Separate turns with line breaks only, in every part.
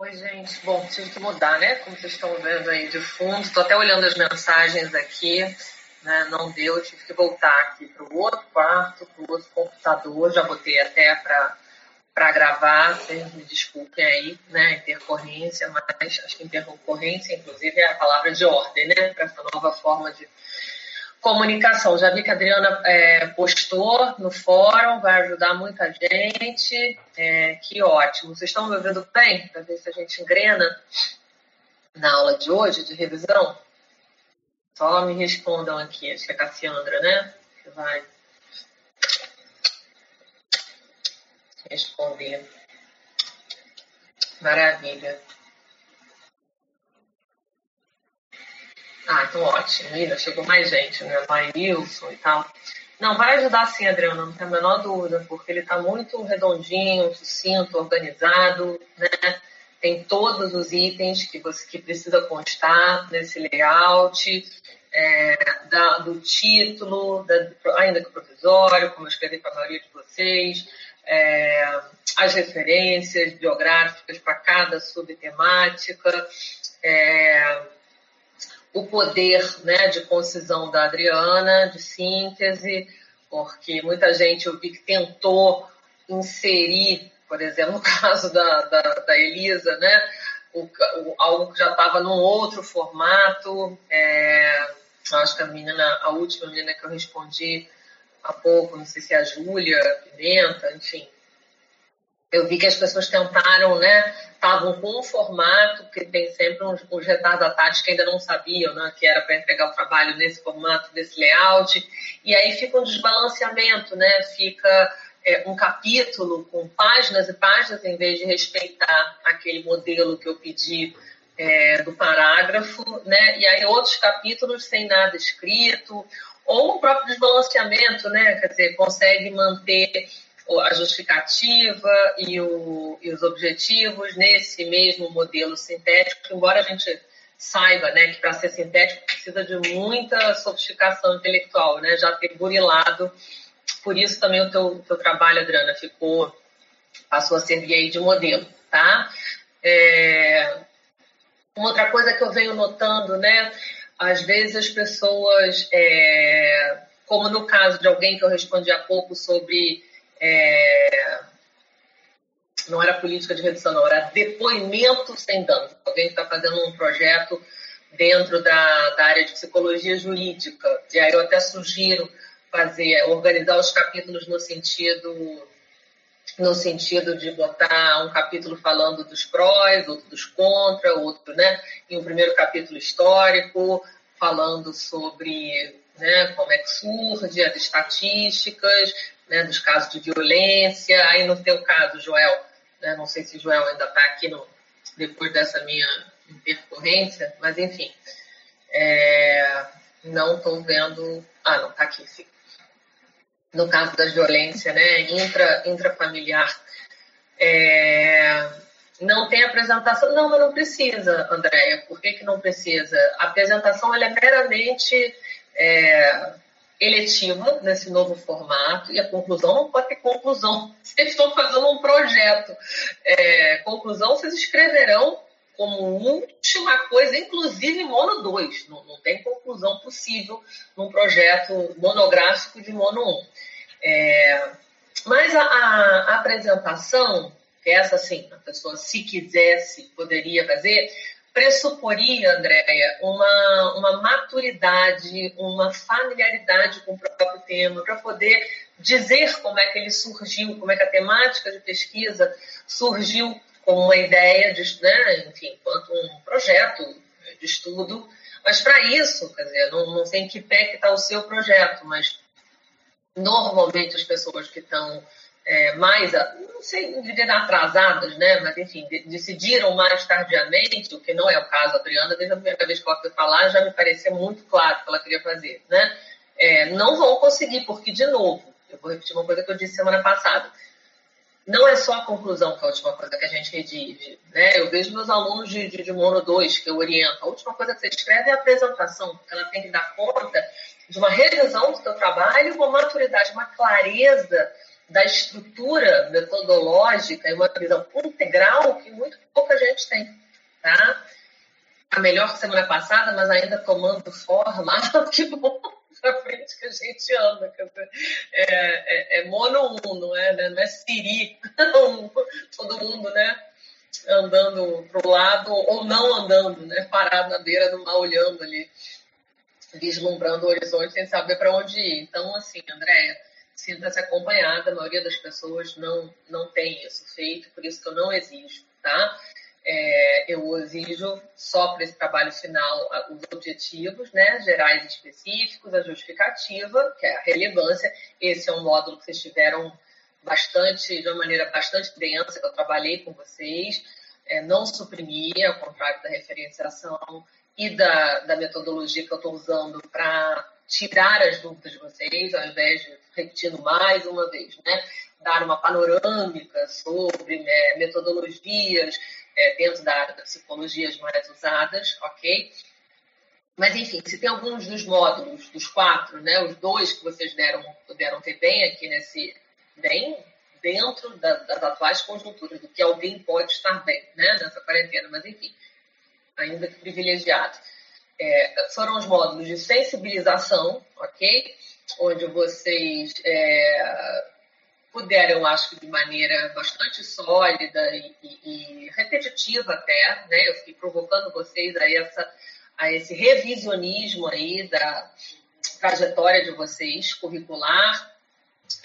Oi, gente. Bom, tive que mudar, né? Como vocês estão vendo aí de fundo. Estou até olhando as mensagens aqui. Né? Não deu, tive que voltar aqui para o outro quarto, para o outro computador. Já botei até para gravar, vocês me desculpem aí, né, intercorrência, mas acho que intercorrência, inclusive, é a palavra de ordem, né, para essa nova forma de comunicação. Já vi que a Adriana é, postou no fórum, vai ajudar muita gente, é, que ótimo. Vocês estão me ouvindo bem? Para ver se a gente engrena na aula de hoje, de revisão? Só me respondam aqui, acho que é Cassiandra, né, que vai responder. Maravilha. Ah, então ótimo. Ainda chegou mais gente, né? Vai Wilson e tal. Não, vai ajudar sim, Adriana, não tem a menor dúvida, porque ele está muito redondinho, sucinto, organizado, né? Tem todos os itens que você que precisa constar nesse layout, é, da, do título, da, ainda que provisório, como eu escrevi para a maioria de vocês, é, as referências biográficas para cada subtemática, é, o poder né, de concisão da Adriana, de síntese, porque muita gente eu vi que tentou inserir, por exemplo, no caso da, da, da Elisa, né, o, o, algo que já estava num outro formato. É, acho que a menina, a última menina que eu respondi há pouco, não sei se é a Júlia Pimenta, enfim. Eu vi que as pessoas tentaram, né? Estavam com um formato, que tem sempre uns, uns retardatários que ainda não sabiam, né? Que era para entregar o trabalho nesse formato, desse layout. E aí fica um desbalanceamento, né? Fica é, um capítulo com páginas e páginas, em vez de respeitar aquele modelo que eu pedi é, do parágrafo, né? E aí outros capítulos sem nada escrito, ou o próprio desbalanceamento, né? Quer dizer, consegue manter a justificativa e, o, e os objetivos nesse mesmo modelo sintético, embora a gente saiba né, que para ser sintético precisa de muita sofisticação intelectual, né? Já ter burilado. Por isso também o teu, teu trabalho, Adriana, ficou, passou a servir aí de modelo, tá? É, uma outra coisa que eu venho notando, né? Às vezes as pessoas, é, como no caso de alguém que eu respondi há pouco sobre. É, não era política de redução, não, era depoimento sem danos. Alguém está fazendo um projeto dentro da, da área de psicologia jurídica. E aí eu até sugiro fazer, organizar os capítulos no sentido no sentido de botar um capítulo falando dos prós, outro dos contra, outro, né, em um primeiro capítulo histórico, falando sobre né, como é que surge, as estatísticas, né, dos casos de violência. Aí no teu caso, Joel, né, não sei se Joel ainda está aqui no, depois dessa minha intercorrência, mas enfim, é, não estou vendo. Ah, não, está aqui, sim no caso da violência né, intra, intrafamiliar, é, não tem apresentação. Não, mas não precisa, Andréia. Por que, que não precisa? A apresentação ela é meramente é, eletiva nesse novo formato e a conclusão não pode ter conclusão. Vocês estão fazendo um projeto. É, conclusão vocês escreverão como última coisa, inclusive mono 2. Não, não tem conclusão possível num projeto monográfico de mono 1. Um. É, mas a, a, apresentação, que é essa assim, a pessoa, se quisesse, poderia fazer, pressuporia, Andréia, uma, uma maturidade, uma familiaridade com o próprio tema, para poder dizer como é que ele surgiu, como é que a temática de pesquisa surgiu como uma ideia, de, né, enfim, quanto um projeto de estudo. Mas para isso, quer dizer, não, não sei em que pé que está o seu projeto, mas normalmente as pessoas que estão é, mais, não sei, não atrasadas, né? Mas, enfim, decidiram mais tardiamente, o que não é o caso, Adriana, desde a primeira vez que ela foi falar, já me parecia muito claro o que ela queria fazer, né? É, não vão conseguir, porque, de novo, eu vou repetir uma coisa que eu disse semana passada, não é só a conclusão que é a última coisa que a gente redige. Né? Eu vejo meus alunos de, de, de Mono 2, que eu oriento, a última coisa que você escreve é a apresentação, ela tem que dar conta de uma revisão do teu trabalho, uma maturidade, uma clareza da estrutura metodológica e uma visão integral que muito pouca gente tem, tá? A melhor semana passada, mas ainda tomando forma. que bom para frente que a gente anda. É, é, é mono um, não é? Né? Não é siri, todo mundo, né? Andando para o lado ou não andando, né? Parado na beira do mar, olhando ali, vislumbrando o horizonte sem saber para onde ir. Então, assim, Andréia, sinta-se acompanhada. A maioria das pessoas não, não tem isso feito, por isso que eu não exijo, tá? É, eu exijo só para esse trabalho final os objetivos né, gerais específicos, a justificativa, que é a relevância. Esse é um módulo que vocês tiveram bastante, de uma maneira bastante densa, que eu trabalhei com vocês. É, não suprimir, ao contrário da referenciação e da, da metodologia que eu estou usando para tirar as dúvidas de vocês, ao invés de repetindo mais uma vez, né? dar uma panorâmica sobre né, metodologias, é, dentro da área da psicologia as mais usadas, ok? Mas, enfim, se tem alguns dos módulos, dos quatro, né, os dois que vocês deram, puderam ter bem aqui nesse, bem dentro da, das atuais conjunturas, do que alguém pode estar bem, né, nessa quarentena, mas, enfim, ainda que privilegiado. É, foram os módulos de sensibilização, ok? Onde vocês é, puderam, acho que de maneira bastante sólida e, e, e, repetitiva até, né? Eu fiquei provocando vocês a, essa, a esse revisionismo aí da trajetória de vocês curricular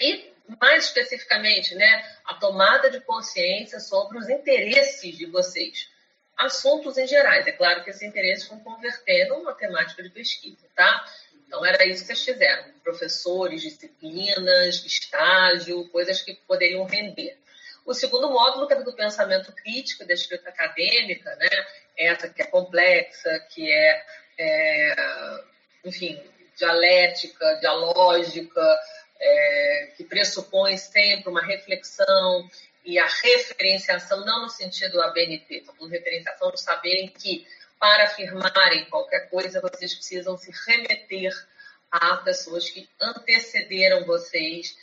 e mais especificamente, né, a tomada de consciência sobre os interesses de vocês. Assuntos em gerais. É claro que esses interesses vão converter numa temática de pesquisa, tá? Então, era isso que vocês fizeram: professores, disciplinas, estágio, coisas que poderiam render. O segundo módulo, que é do pensamento crítico da escrita acadêmica, né? essa que é complexa, que é, é enfim, dialética, dialógica, é, que pressupõe sempre uma reflexão e a referenciação, não no sentido ABNT, falando referenciação de saberem que para afirmarem qualquer coisa, vocês precisam se remeter a pessoas que antecederam vocês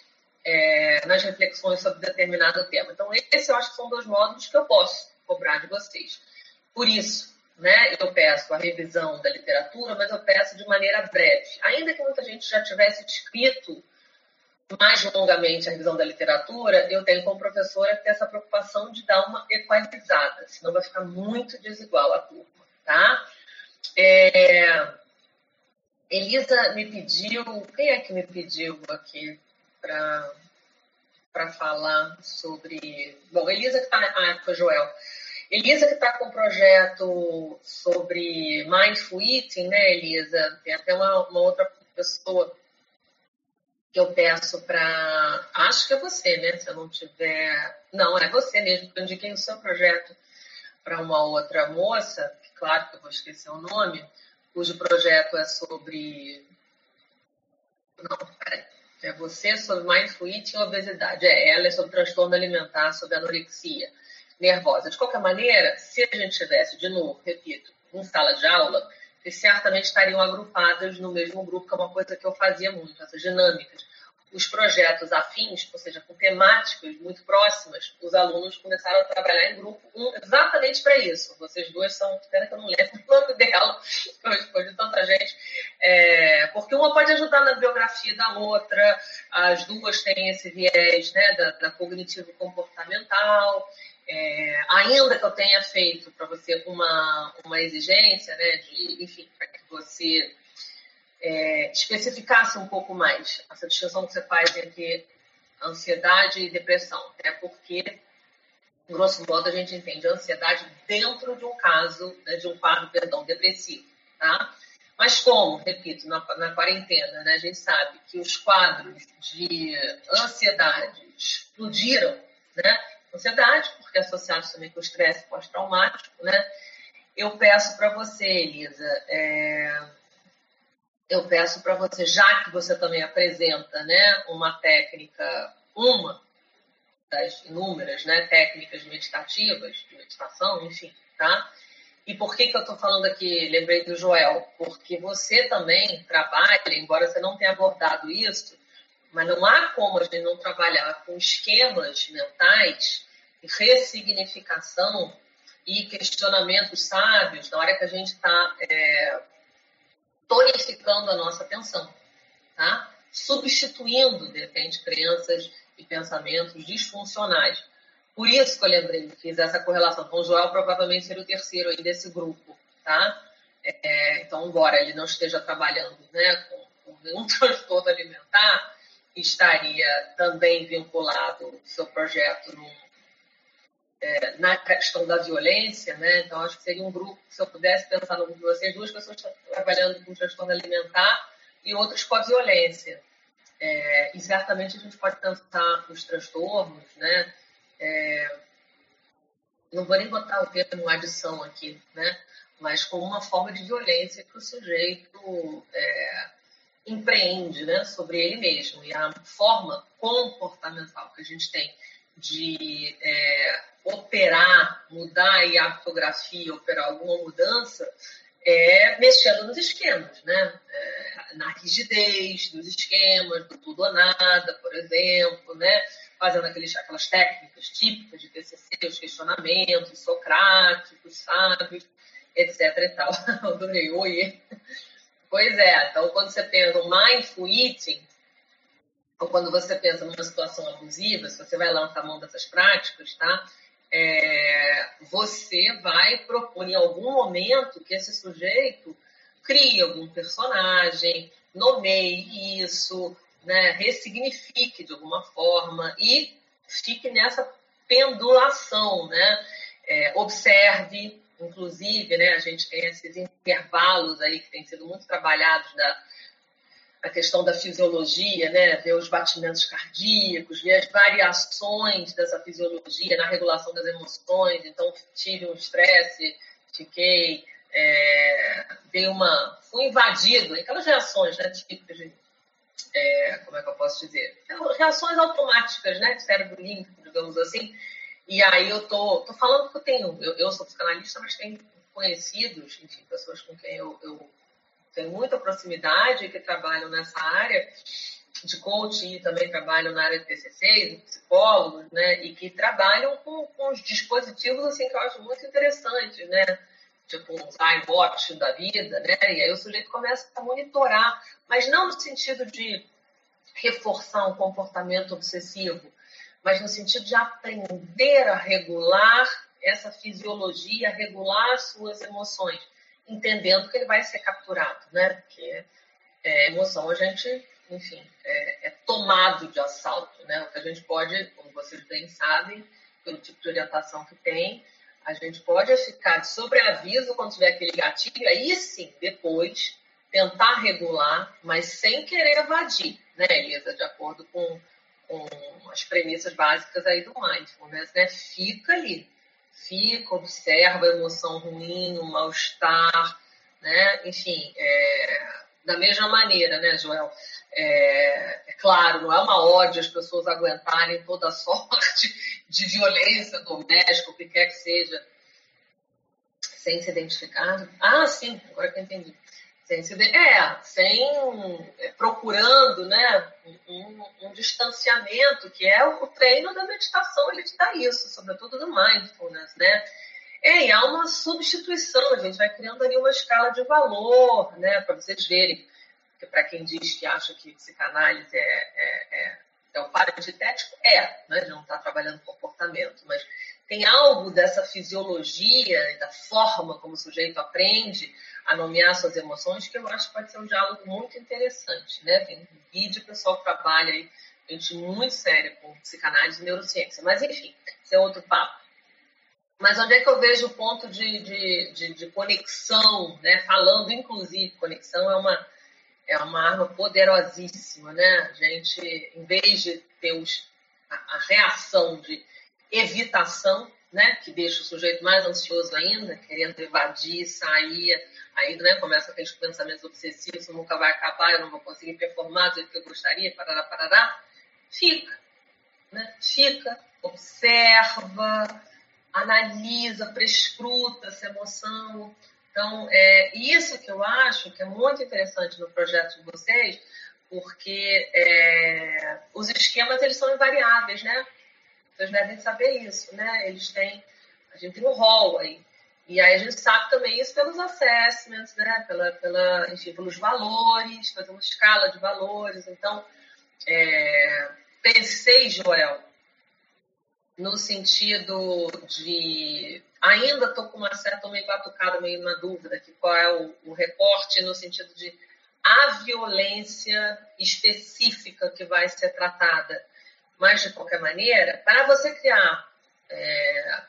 é, nas reflexões sobre determinado tema. Então, esse eu acho que são dois módulos que eu posso cobrar de vocês. Por isso, né, eu peço a revisão da literatura, mas eu peço de maneira breve. Ainda que muita gente já tivesse escrito mais longamente a revisão da literatura, eu tenho como professora ter essa preocupação de dar uma equalizada, senão vai ficar muito desigual a turma tá? É, Elisa me pediu, quem é que me pediu aqui para falar sobre. Bom, Elisa que está. Ah, foi Joel. Elisa que está com um projeto sobre mindful eating, né, Elisa? Tem até uma, uma outra pessoa que eu peço para. Acho que é você, né? Se eu não tiver. Não, é você mesmo, que eu indiquei o seu projeto para uma outra moça claro que eu vou esquecer o nome, cujo projeto é sobre. Não, peraí. É você sobre mindful eating e obesidade. É, ela é sobre transtorno alimentar, sobre anorexia nervosa. De qualquer maneira, se a gente tivesse, de novo, repito, em sala de aula, eles certamente estariam agrupadas no mesmo grupo, que é uma coisa que eu fazia muito, essas dinâmicas os projetos afins, ou seja, com temáticas muito próximas, os alunos começaram a trabalhar em grupo um, exatamente para isso. Vocês duas são, espera que eu não lembro o nome dela, que eu respondi tanta gente, é, porque uma pode ajudar na biografia da outra, as duas têm esse viés né, da, da cognitivo-comportamental, é, ainda que eu tenha feito para você uma, uma exigência, né, de, enfim, para que você é, especificasse um pouco mais essa distinção que você faz entre ansiedade e depressão. É porque, grosso modo, a gente entende a ansiedade dentro de um caso, né, de um quadro, perdão, depressivo, tá? Mas como, repito, na, na quarentena, né, a gente sabe que os quadros de ansiedade explodiram, né? Ansiedade, porque é associados também com o estresse pós-traumático, né? Eu peço para você, Elisa, é, eu peço para você, já que você também apresenta né, uma técnica, uma das inúmeras né, técnicas meditativas, de meditação, enfim, tá? E por que, que eu estou falando aqui, lembrei do Joel? Porque você também trabalha, embora você não tenha abordado isso, Mas não há como a gente não trabalhar com esquemas mentais, ressignificação e questionamentos sábios na hora que a gente está é, tonificando a nossa atenção, tá? substituindo, de repente, crenças e pensamentos disfuncionais. Por isso que eu lembrei, fiz essa correlação. Então, o Joel provavelmente seria o terceiro aí desse grupo, tá? É, então, embora ele não esteja trabalhando né, com, com nenhum transtorno alimentar, estaria também vinculado seu projeto no, é, na questão da violência, né? Então, acho que seria um grupo, se eu pudesse pensar no grupo de vocês, duas pessoas trabalhando com transtorno alimentar e outras com a violência. É, e certamente a gente pode pensar nos transtornos, né? É, não vou nem botar o termo adição aqui, né? Mas como uma forma de violência que o sujeito é, empreende, né? Sobre ele mesmo e a forma comportamental que a gente tem de é, operar, mudar a ortografia, operar alguma mudança, é mexendo nos esquemas, né? É, na rigidez dos esquemas, do tudo ou nada, por exemplo, né? Fazendo aqueles, aquelas técnicas típicas de TCC, os questionamentos socráticos, sábios, etc e tal. Adorei, oi. Pois é, então quando você pensa no mindful eating, ou quando você pensa numa situação abusiva, se você vai lançar mão dessas práticas, tá? É, você vai propor em algum momento que esse sujeito crie algum personagem, nomeie isso, né, ressignifique de alguma forma e fique nessa pendulação, né? É, observe, inclusive, né, a gente tem esses intervalos aí que têm sido muito trabalhados da, a questão da fisiologia, né? ver os batimentos cardíacos, ver as variações dessa fisiologia na regulação das emoções. Então, tive um estresse, fiquei, é, dei uma, fui invadido, aquelas reações né, típicas de, é, como é que eu posso dizer? Reações automáticas, né, cérebro límpido, digamos assim. E aí eu tô, tô falando que eu tenho, eu, eu sou psicanalista, mas tenho conhecidos, enfim, pessoas com quem eu, eu tem muita proximidade que trabalham nessa área de coaching também trabalham na área de TCC, psicólogos, né, e que trabalham com, com os dispositivos assim que eu acho muito interessantes, né, tipo um iWatch da vida, né, e aí o sujeito começa a monitorar, mas não no sentido de reforçar um comportamento obsessivo, mas no sentido de aprender a regular essa fisiologia, regular suas emoções entendendo que ele vai ser capturado, né? Porque é, emoção a gente, enfim, é, é, tomado de assalto, né? O que a gente pode, como vocês bem sabem, pelo tipo de orientação que tem, a gente pode ficar de sobreaviso quando tiver aquele gatilho, aí sim, depois, tentar regular, mas sem querer evadir, né, Elisa? De acordo com, com as premissas básicas aí do mindfulness, né? Fica ali, fica, observa a emoção ruim, o mal-estar, né? Enfim, é, da mesma maneira, né, Joel? É, é, claro, não é uma ódio as pessoas aguentarem toda sorte de violência doméstica, o que quer que seja, sem se identificar. Ah, sim, agora que eu entendi. Sem se, é, sem é, procurando né, um, um, distanciamento, que é o, treino da meditação, ele te dá isso, sobretudo do mindfulness, né? É, e há uma substituição, a gente vai criando ali uma escala de valor, né, para vocês verem, que para quem diz que acha que psicanálise é, é, é, é o paraditético, é, né, de não estar tá trabalhando comportamento, mas tem algo dessa fisiologia e da forma como o sujeito aprende a nomear suas emoções, que eu acho que pode ser um diálogo muito interessante, né? Tem um vídeo, o pessoal trabalha aí, gente muito séria com psicanálise e neurociência. Mas, enfim, isso é outro papo. Mas onde é que eu vejo o ponto de, de, de, de conexão, né? Falando, inclusive, conexão é uma, é uma arma poderosíssima, né? A gente, em vez de ter os, a, a reação de evitação, né? Que deixa o sujeito mais ansioso ainda, querendo evadir, sair, Aí né, começa aqueles pensamentos obsessivos, nunca vai acabar, eu não vou conseguir performar do jeito que eu gostaria, parará, parará. Fica, né? Fica, observa, analisa, prescruta essa emoção. Então, é isso que eu acho que é muito interessante no projeto de vocês, porque é, os esquemas eles são invariáveis, né? Vocês devem saber isso, né? Eles têm, a gente tem um rol aí. E aí a gente sabe também isso pelos assessments, né? Pela, pela, enfim, pelos valores, fazer uma escala de valores. Então, é, pensei, Joel, no sentido de ainda estou com uma certa meio batucada, meio na dúvida que qual é o, o recorte no sentido de a violência específica que vai ser tratada. Mas, de qualquer maneira, para você criar é,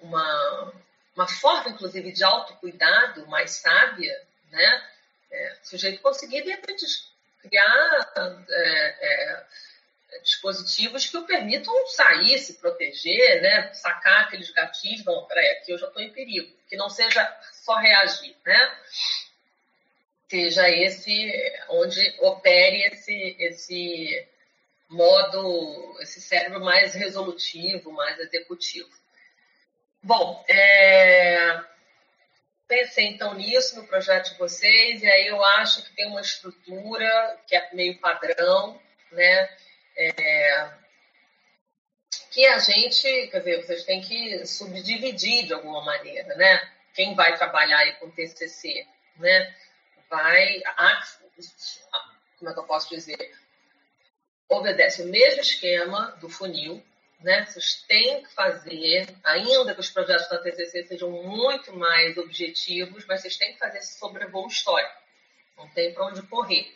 uma, uma forma, inclusive, de autocuidado mais sábia, né? É, o sujeito conseguir, de repente, criar é, é, dispositivos que o permitam sair, se proteger, né? sacar aqueles gatilhos, bom, peraí, aqui eu já estou em perigo. Que não seja só reagir, né? Seja esse onde opere esse, esse modo, esse cérebro mais resolutivo, mais executivo. Bom, é... pensei então nisso no projeto de vocês, e aí eu acho que tem uma estrutura que é meio padrão, né? É, que a gente, quer dizer, vocês têm que subdividir de alguma maneira, né? Quem vai trabalhar aí com TCC, né? Vai, como é que eu posso dizer? Obedece o mesmo esquema do funil, né? Vocês têm que fazer, ainda que os projetos da TCC sejam muito mais objetivos, mas vocês têm que fazer esse sobrevoo histórico. Não tem para onde correr,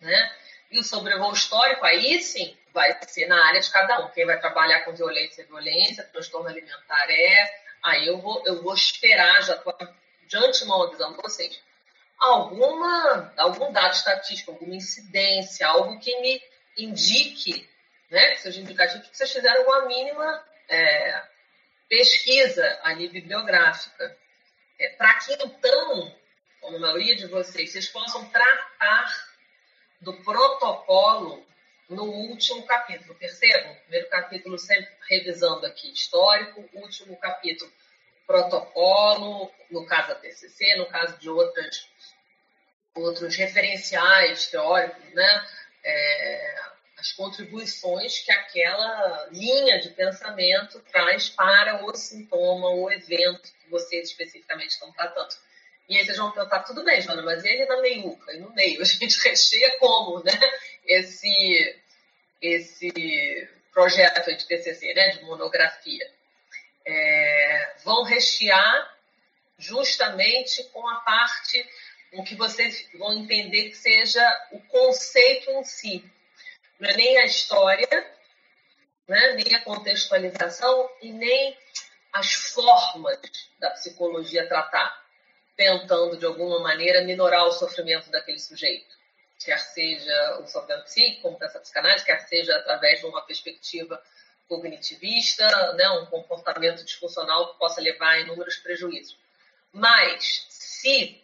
né? E o sobrevoo histórico, aí sim, vai ser na área de cada um. Quem vai trabalhar com violência é violência, transtorno alimentar é. Aí eu vou, eu vou esperar, já estou de antemão avisando vocês, alguma, algum dado estatístico, alguma incidência, algo que me indique, né, seja indicativo que vocês fizeram uma mínima é, pesquisa ali bibliográfica. É, Para que então, como a maioria de vocês, vocês possam tratar do protocolo no último capítulo. Percebam? Primeiro capítulo sempre revisando aqui histórico, último capítulo protocolo, no caso da TCC, no caso de outras, outros referenciais teóricos, né? É, as contribuições que aquela linha de pensamento traz para o sintoma, o evento que vocês especificamente estão tratando. E aí vocês vão perguntar, tudo bem, Joana, mas ele na meiuca, e no meio? A gente recheia como, né? Esse, esse projeto de TCC, né? De monografia. É, vão rechear justamente com a parte em que vocês vão entender que seja o conceito em si. Não é nem a história, né? nem a contextualização e nem as formas da psicologia tratar tentando, de alguma maneira, minorar o sofrimento daquele sujeito. Quer seja o sofrimento psíquico, como pensa a psicanálise, quer seja através de uma perspectiva cognitivista, né, um comportamento disfuncional que possa levar a inúmeros prejuízos. Mas, se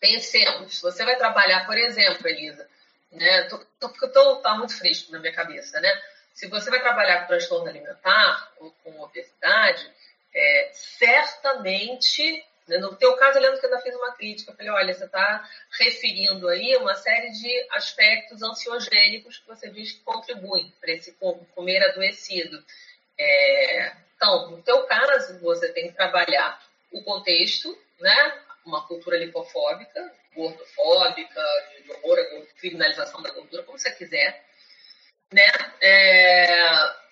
pensemos, você vai trabalhar, por exemplo, Elisa, né, tô, tô, porque tô, tá muito fresco na minha cabeça, né? Se você vai trabalhar com transtorno alimentar ou com obesidade, é, certamente né? No teu caso, eu lembro que eu ainda fiz uma crítica. Eu falei, olha, você está referindo aí uma série de aspectos ansiogênicos que você diz que contribuem para esse comer adoecido. É... Então, no teu caso, você tem que trabalhar o contexto, né? Uma cultura lipofóbica, gordofóbica, de horror à criminalização da gordura, como você quiser, né? É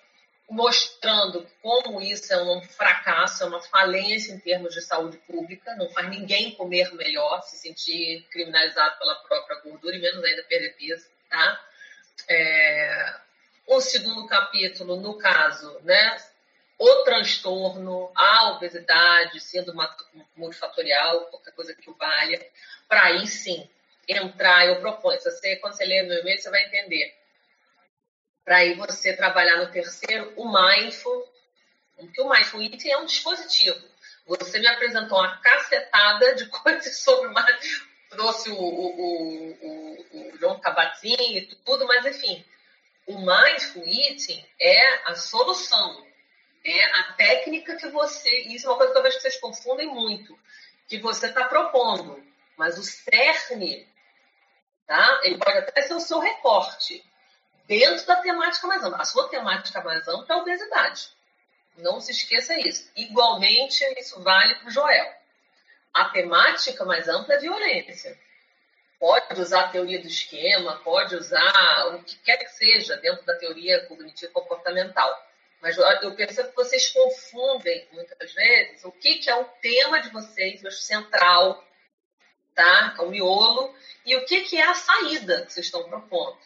mostrando como isso é um fracasso, é uma falência em termos de saúde pública, não faz ninguém comer melhor, se sentir criminalizado pela própria gordura e menos ainda perder peso, tá? É, o segundo capítulo, no caso, né, o transtorno, a obesidade, sendo multifatorial, qualquer coisa que o valha, para aí sim entrar, eu proponho, você, quando você lê meu e-mail, você vai entender. Para aí você trabalhar no terceiro, o mindful, porque o mindful eating é um dispositivo. Você me apresentou uma cacetada de coisas sobre mais, trouxe o, o, o, o João Cabatin e tudo, mas enfim, o mindful eating é a solução, é a técnica que você, isso é uma coisa que que vocês confundem muito, que você está propondo, mas o cerne Tá? Ele pode até ser o seu recorte dentro da temática mais ampla. A sua temática mais ampla é a obesidade. Não se esqueça isso. Igualmente, isso vale para o Joel. A temática mais ampla é violência. Pode usar a teoria do esquema, pode usar o que quer que seja dentro da teoria cognitivo comportamental. Mas eu percebo que vocês confundem muitas vezes o que, que é o tema de vocês, o central, tá? O miolo, e o que, que é a saída que vocês estão propondo.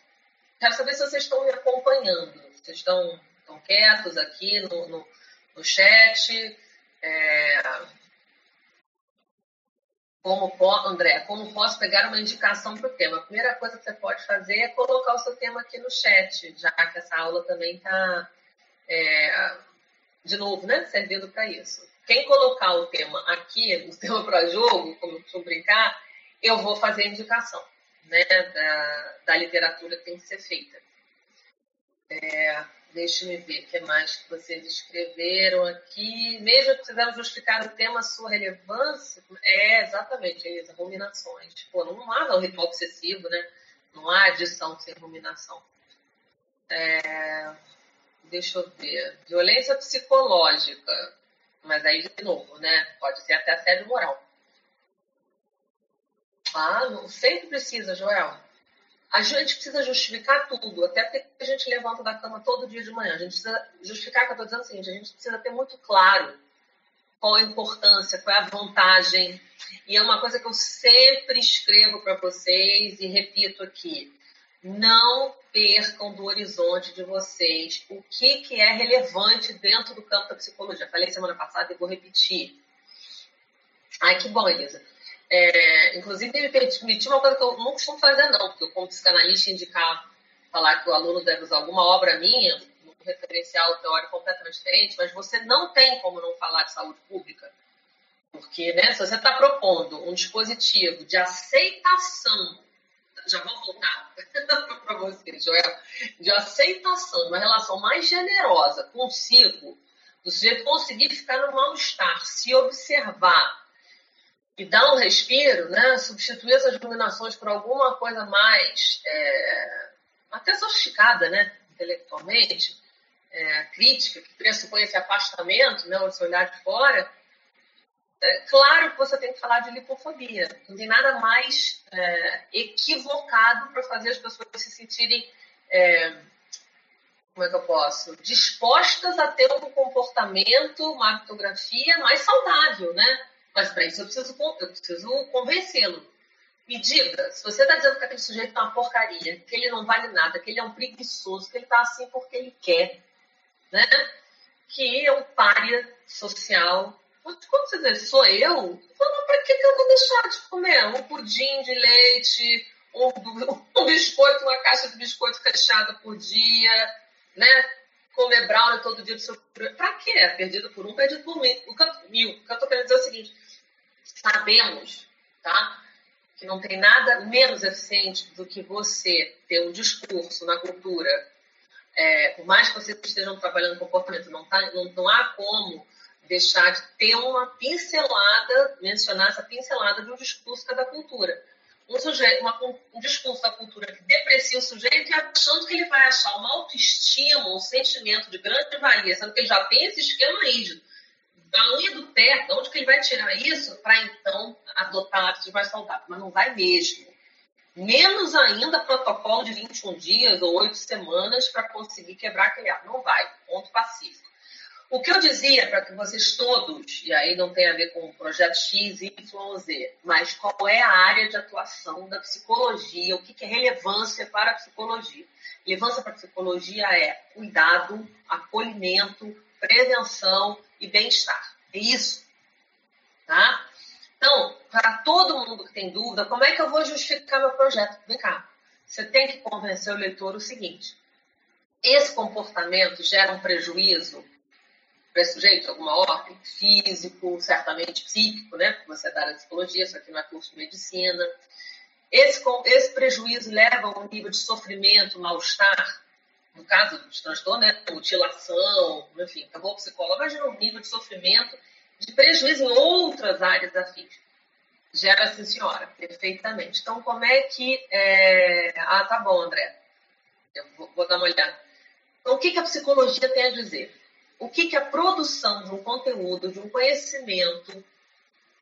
Quero saber se vocês estão me acompanhando. Vocês estão, estão quietos aqui no, no, no chat. É... Como, André, como posso pegar uma indicação para o tema? A primeira coisa que você pode fazer é colocar o seu tema aqui no chat, já que essa aula também está, é, de novo, né, servindo para isso. Quem colocar o tema aqui, o tema para jogo, como eu costumo brincar, eu vou fazer a indicação né, da, da literatura que tem que ser feita. É, Deixe-me ver o que mais que vocês escreveram aqui. Mesmo que precisamos justificar o tema, sua relevância. É, exatamente, Elisa, ruminações. Pô, não há não, ritual obsessivo, né? Não há adição sem ruminação. É, deixa eu ver. Violência psicológica. Mas aí, de novo, né? Pode ser até assédio moral. Ah, não, sempre precisa, Joel. A gente precisa justificar tudo, até porque a gente levanta da cama todo dia de manhã. A gente precisa justificar que eu estou dizendo o seguinte: a gente precisa ter muito claro qual a importância, qual é a vantagem. E é uma coisa que eu sempre escrevo para vocês e repito aqui. Não percam do horizonte de vocês o que, que é relevante dentro do campo da psicologia. Falei semana passada e vou repetir. Ai, que bom, Elisa. É, inclusive, me permiti uma coisa que eu não costumo fazer, não, porque eu, como psicanalista, indicar, falar que o aluno deve usar alguma obra minha, um referencial teórico completamente diferente, mas você não tem como não falar de saúde pública. Porque, né, se você está propondo um dispositivo de aceitação, já vou voltar para você, Joel, de aceitação, de uma relação mais generosa consigo, do sujeito conseguir ficar no mal-estar, se observar, e dar um respiro, né? substituir essas dominações por alguma coisa mais é, até sofisticada, né? intelectualmente, é, crítica, que pressupõe esse afastamento, né? esse olhar de fora, é, claro que você tem que falar de lipofobia. Não tem nada mais é, equivocado para fazer as pessoas se sentirem, é, como é que eu posso, dispostas a ter um comportamento, uma fotografia mais saudável, né? Mas para isso eu preciso, preciso convencê-lo. Me diga, se você está dizendo que aquele sujeito é uma porcaria, que ele não vale nada, que ele é um preguiçoso, que ele está assim porque ele quer, né? que é um párea social. Quando você diz, sou eu? Falo, para que, que eu vou deixar de comer um pudim de leite, um, um biscoito, uma caixa de biscoito fechada por dia, né? comer brownie todo dia do seu. Pra quê? Perdido por um, perdido por mil. O que eu, eu tô querendo dizer é o seguinte: sabemos, tá? Que não tem nada menos eficiente do que você ter um discurso na cultura. É, por mais que vocês estejam trabalhando comportamento, não, tá, não, não há como deixar de ter uma pincelada, mencionar essa pincelada de um discurso da cultura um, sujeito, uma, um discurso da cultura que deprecia o sujeito e achando que ele vai achar uma autoestima, um sentimento de grande valia, sendo que ele já tem esse esquema rígido. Da unha do pé, de onde que ele vai tirar isso para então adotar hábitos mais saudáveis? Mas não vai mesmo. Menos ainda protocolo de 21 dias ou 8 semanas para conseguir quebrar aquele hábito. Não vai. Ponto pacífico. O que eu dizia para que vocês todos, e aí não tem a ver com o projeto X, Y Z, mas qual é a área de atuação da psicologia, o que, é relevância para a psicologia? Relevância para a psicologia é cuidado, acolhimento, prevenção e bem-estar. É isso. Tá? Então, para todo mundo que tem dúvida, como é que eu vou justificar meu projeto? Vem cá. Você tem que convencer o leitor o seguinte: esse comportamento gera um prejuízo esse sujeito, alguma ordem, físico, certamente psíquico, né? Porque você é da área de psicologia, isso aqui não é curso de medicina. Esse, esse prejuízo leva a um nível de sofrimento, mal-estar, no caso de transtorno, né? Mutilação, enfim, acabou o psicólogo, imagina um nível de sofrimento, de prejuízo em outras áreas da física. Gera, sim, senhora, perfeitamente. Então, como é que. É... Ah, tá bom, André. Eu vou, vou, dar uma olhada. Então, o que, que a psicologia tem a dizer? O que, que a produção de um conteúdo, de um conhecimento,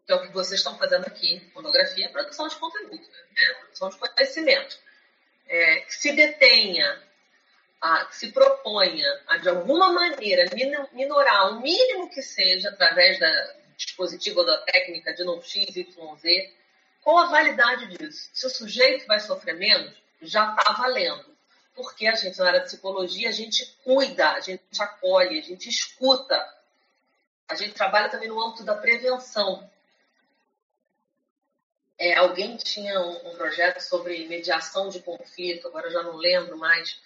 que é o que vocês estão fazendo aqui, monografia, é produção de conteúdo, né? produção de conhecimento, é, que se detenha, a, que se proponha a, de alguma maneira, minorar o mínimo que seja, através da, dispositivo ou da técnica de não X, Y, Z, qual a validade disso? Se o sujeito vai sofrer menos, já está valendo. Porque a gente, na área de psicologia, a gente cuida, a gente acolhe, a gente escuta. A gente trabalha também no âmbito da prevenção. É, alguém tinha um, um, projeto sobre mediação de conflito, agora eu já não lembro mais.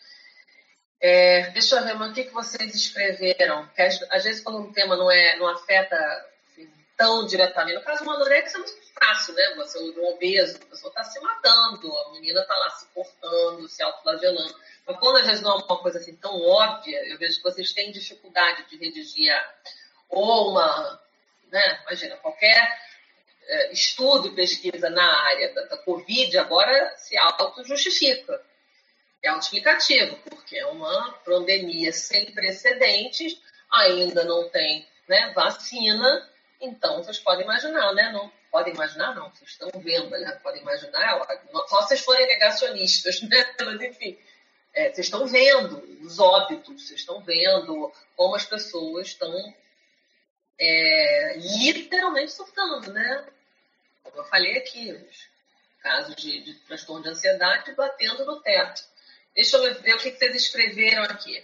É, deixa eu ver, mas o que, que vocês escreveram? Porque às vezes, quando um tema não, é, não afeta tão diretamente. No caso, uma anorexia é muito fácil, né? Você, um obeso, a pessoa está se matando, a menina está lá se cortando, se autoflagelando. Mas quando às vezes não é uma coisa assim tão óbvia, eu vejo que vocês têm dificuldade de redigir ou uma, né? Imagina, qualquer é, estudo e pesquisa na área da, da Covid agora se auto-justifica. É autoexplicativo, porque é uma pandemia sem precedentes, ainda não tem né, vacina, então, vocês podem imaginar, né? Não podem imaginar, não. Vocês estão vendo, né? Podem imaginar, só vocês forem negacionistas, né? Mas, enfim, é, vocês estão vendo os óbitos, vocês estão vendo como as pessoas estão é, literalmente surtando, né? Como eu falei aqui, os casos de, de transtorno de ansiedade batendo no teto. Deixa eu ver o que vocês escreveram aqui.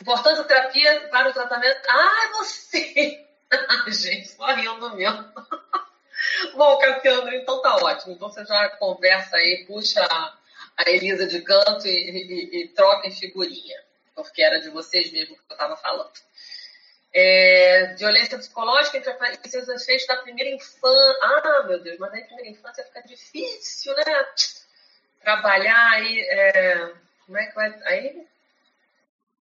Importância da terapia para o tratamento. Ah, você! Gente, só rindo mesmo. Bom, Cassiano, então tá ótimo. Então você já conversa aí, puxa a Elisa de canto e, e, e troca em figurinha, porque era de vocês mesmo que eu estava falando. É, violência psicológica entre seus efeitos da primeira infância. Ah, meu Deus, mas na primeira infância fica difícil, né? Trabalhar aí. É, como é que vai. Aí,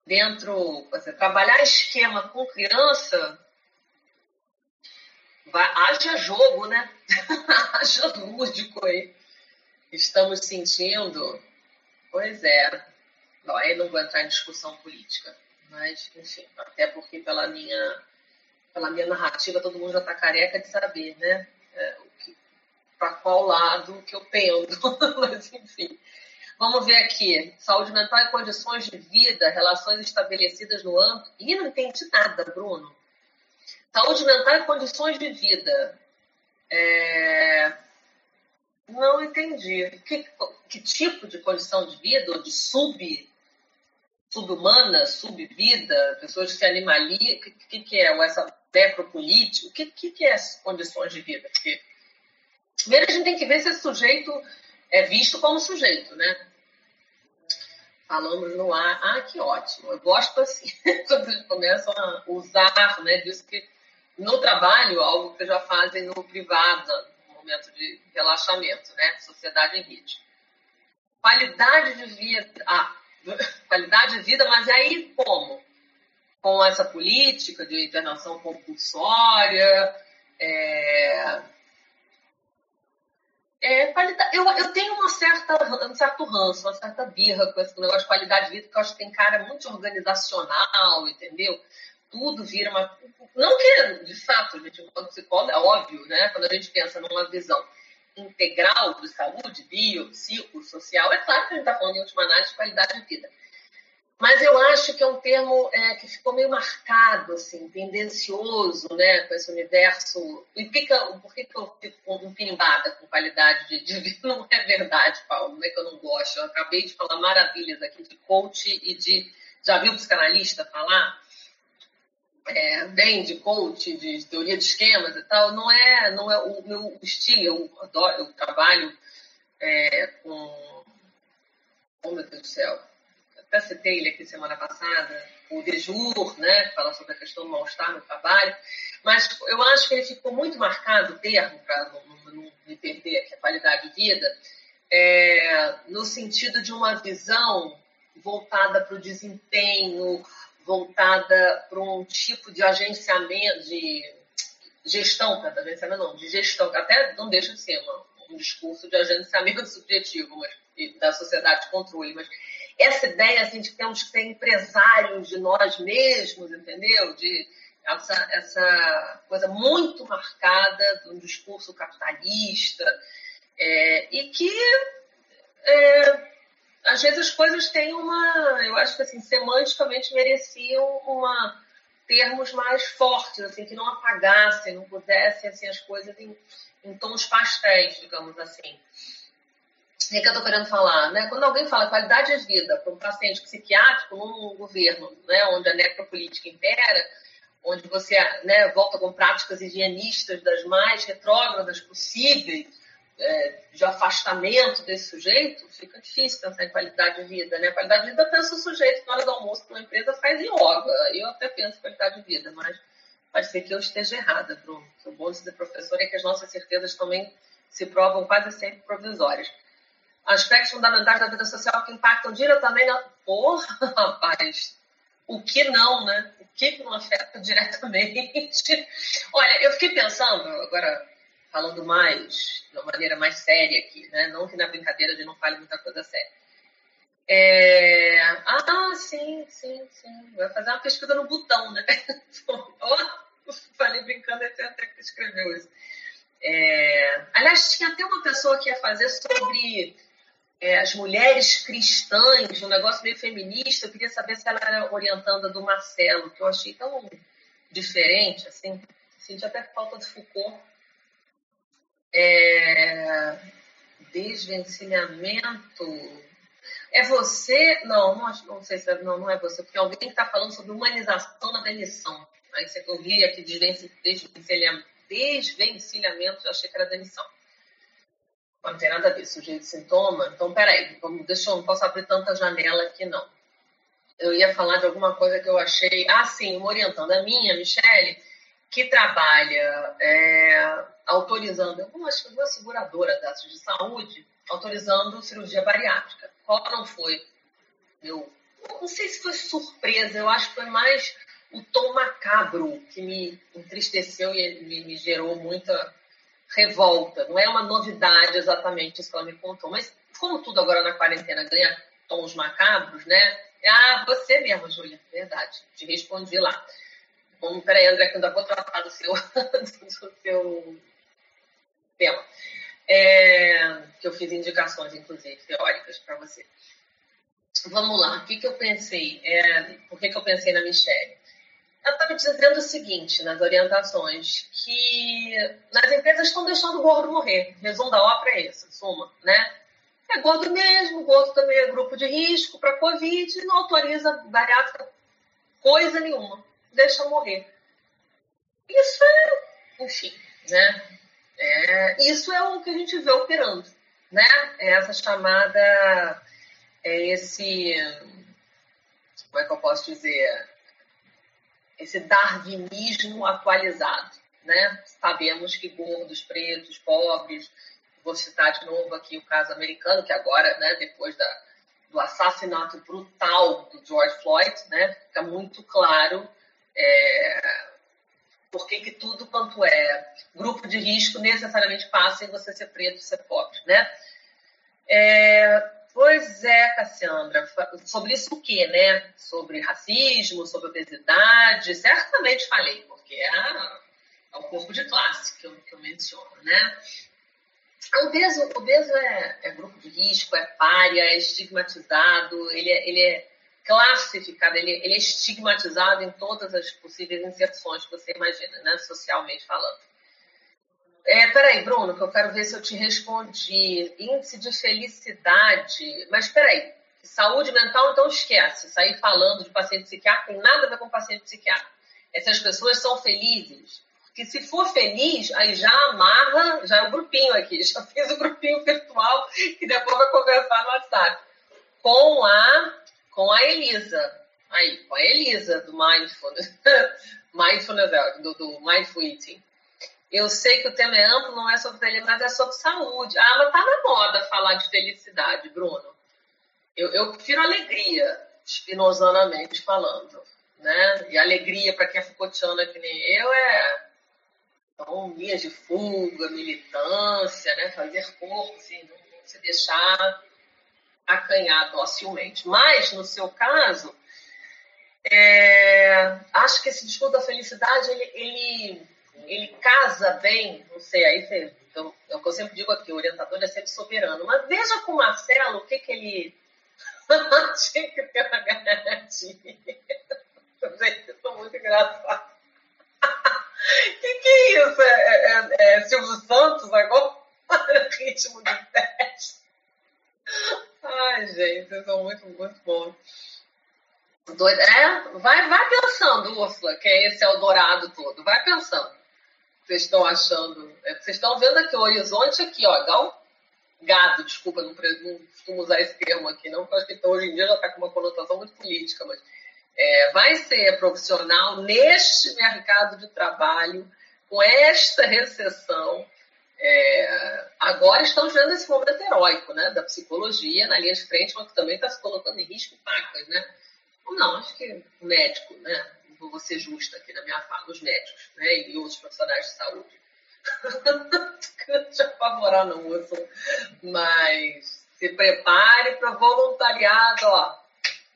dentro. Trabalhar esquema com criança Vai, haja jogo, né? haja lúdico aí. Estamos sentindo. Pois é. Bom, aí não vou entrar em discussão política. Mas, enfim, até porque pela minha, pela minha narrativa todo mundo já está careca de saber, né? É, para qual lado que eu pendo. mas, enfim. Vamos ver aqui. Saúde mental e condições de vida, relações estabelecidas no âmbito. Ih, não entendi nada, Bruno. Saúde mental e condições de vida. É... Não entendi. Que, que, tipo de condição de vida? Ou de sub, subhumana, subvida? Pessoas que se animalizam? O que, que, que, é? Ou essa necropolítica? O que, que, que é condições de vida? Porque, primeiro, a gente tem que ver se esse sujeito é visto como sujeito, né? falamos no ar. Ah, que ótimo. Eu gosto assim, quando eles começam a usar né, disso que no trabalho, algo que já fazem no privado, no momento de relaxamento, né? Sociedade em rede. Qualidade de vida, ah, qualidade de vida, mas aí como? Com essa política de internação compulsória, é, é, qualidade, eu, eu tenho uma certa, um certo ranço, uma certa birra com esse negócio de qualidade de vida, porque eu acho que tem cara muito organizacional, entendeu? Tudo vira uma. Não que, de fato, gente, enquanto psicólogo, é óbvio, né? Quando a gente pensa numa visão integral de saúde, bio, psico, social, é claro que a gente está falando, em última análise, de qualidade de vida. Mas eu acho que é um termo é, que ficou meio marcado, assim, tendencioso, né, com esse universo. E por que, que, eu, por que, que eu fico empimbada com qualidade de, de vida? Não é verdade, Paulo, não é que eu não gosto. Eu acabei de falar maravilhas aqui de coach e de. Já viu psicanalista falar? É, bem de coach, de teoria de esquemas e tal, não é, não é o meu estilo. Eu adoro, eu trabalho é, com. Oh, meu Deus do céu. Até citei ele aqui semana passada, o Dejur, né, que fala sobre a questão do mal-estar no trabalho. Mas eu acho que ele ficou muito marcado, o termo, para não, não, não, me perder aqui a qualidade de vida, é, no sentido de uma visão voltada para o desempenho, voltada para um tipo de agenciamento, de gestão, gerenciamento não, de gestão, que até não deixa de ser uma, um discurso de agenciamento subjetivo mas, da sociedade de controle, mas essa ideia assim, de que temos que ser empresários de nós mesmos, entendeu? De essa, essa coisa muito marcada de um discurso capitalista é, e que é, às vezes as coisas têm uma, eu acho que assim, semanticamente mereciam uma termos mais fortes, assim, que não apagassem, não pudessem assim, as coisas em, em tons pastéis, digamos assim. O que, é que eu estou querendo falar? Né? Quando alguém fala qualidade de vida para um paciente psiquiátrico num governo né, onde a necropolítica impera, onde você né, volta com práticas higienistas das mais retrógradas possíveis, é, de afastamento desse sujeito, fica difícil pensar em qualidade de vida. Né? Qualidade de vida pensa o sujeito na hora do almoço para uma empresa faz yoga. Eu até penso em qualidade de vida, mas pode ser que eu esteja errada, Bruno. O bom de ser professor é que as nossas certezas também se provam quase sempre provisórias. Aspectos fundamentais da vida social que impactam diretamente na... Porra, rapaz! O que não, né? O que não afeta diretamente? Olha, eu fiquei pensando, agora falando mais, de uma maneira mais séria aqui, né? Não que na brincadeira de não fale muita coisa séria. É... Ah, sim, sim, sim. Vai fazer uma pesquisa no botão, né? oh, falei brincando, até até que escreveu isso. É... Aliás, tinha até uma pessoa que ia fazer sobre é, as mulheres cristãs, um negócio meio feminista. Eu queria saber se ela era orientanda do Marcelo, que eu achei tão diferente, assim. Senti até falta de Foucault é, desvencilhamento. É você? Não, não, não sei se é, não, não é você, porque alguém está falando sobre humanização na demissão. Aí você ouvi aqui desvencilhamento, desvencilhamento, eu achei que era demissão. Não tem nada a ver, sujeito sintoma. Então, peraí, vamos, deixa eu não posso abrir tanta janela aqui, não. Eu ia falar de alguma coisa que eu achei. Ah, sim, uma orientando a minha, Michele, que trabalha é, autorizando, eu acho que uma seguradora dados de saúde, autorizando cirurgia bariátrica. Qual não foi? Meu, não sei se foi surpresa, eu acho que foi mais o tom macabro que me entristeceu e me, me gerou muita revolta. Não é uma novidade exatamente isso que ela me contou, mas como tudo agora na quarentena ganha tons macabros, né? Ah, você mesmo, Júlia, verdade, te respondi lá. Bom, peraí, André, que eu ainda vou tratar do seu, do seu tema. É, que eu fiz indicações, inclusive, teóricas para você. Vamos lá, o que, que eu pensei? É, por que, que eu pensei na Michelle? Ela estava dizendo o seguinte nas orientações, que nas empresas estão deixando o gordo morrer. Resumo da ópera é esse, suma, né? É gordo mesmo, gordo também é grupo de risco para Covid, não autoriza bariátrica coisa nenhuma deixa morrer. Isso é, enfim, né? É, isso é o que a gente vê operando, né? É essa chamada, é esse, como é que eu posso dizer, esse darwinismo atualizado, né? Sabemos que gordos, pretos, pobres, vou citar de novo aqui o caso americano, que agora, né, depois da, do assassinato brutal do George Floyd, né, fica muito claro é, por que tudo quanto é grupo de risco necessariamente passa em você ser preto, ser pobre, né? É, pois é, Cassiandra, sobre isso o quê, né? Sobre racismo, sobre obesidade, certamente falei, porque é, é o corpo de classe que eu, que eu menciono, né? Obeso, obeso é, é, grupo de risco, é párea, é estigmatizado, ele é, ele é classificado, ele, ele é estigmatizado em todas as possíveis inserções que você imagina, né, socialmente falando. É, peraí, Bruno, que eu quero ver se eu te respondi. Índice de felicidade. Mas peraí, saúde mental, então esquece. Sair falando de paciente psiquiátrico tem nada a ver com paciente psiquiátrico. Essas pessoas são felizes. Porque se for feliz, aí já amarra, já é o grupinho aqui. Já fiz o grupinho virtual e depois vai conversar no WhatsApp. Com a com a Elisa. Aí, com a Elisa, do Mindfulness. Mindfulness, é, do, do Mindful Eating. Eu sei que o tema é amplo, não é sobre felicidade, é sobre saúde. Ah, mas tá na moda falar de felicidade, Bruno. Eu, eu prefiro alegria, espinozanamente falando. Né? E alegria, para quem é Foucaultiana que nem eu, é, Então, linhas de fuga, militância, né? fazer corpo, assim, não se deixar acanhar docilmente. Mas, no seu caso, é, acho que esse discurso da felicidade, ele, ele, ele casa bem, não sei, aí você, então, é o que eu sempre digo aqui, o orientador é sempre soberano. Mas veja com o Marcelo o que, que ele tinha que ter uma garantia. Gente, eu sou muito engraçado. Que, que é isso? É, é, é Silvio Santos agora? Ritmo de festa. Ai, gente, vocês são muito, muito bons. Doida. É, vai, vai pensando, Úrsula, que é esse Eldorado todo. Vai pensando. Vocês estão achando. É, vocês estão vendo aqui o horizonte aqui, ó. Gal, gado, desculpa, não, não costumo usar esse termo aqui, não, porque acho que hoje em dia já está com uma conotação muito política, mas é, vai ser profissional neste mercado de trabalho, com esta recessão. É, agora estamos vendo esse momento heróico né, da psicologia na linha de frente, mas que também está se colocando em risco pacas, né? Não, acho que o médico, né? Vou ser justa aqui na minha fala, os médicos né, e outros profissionais de saúde. te apavorar, não, moço. Mas se prepare para voluntariado, ó.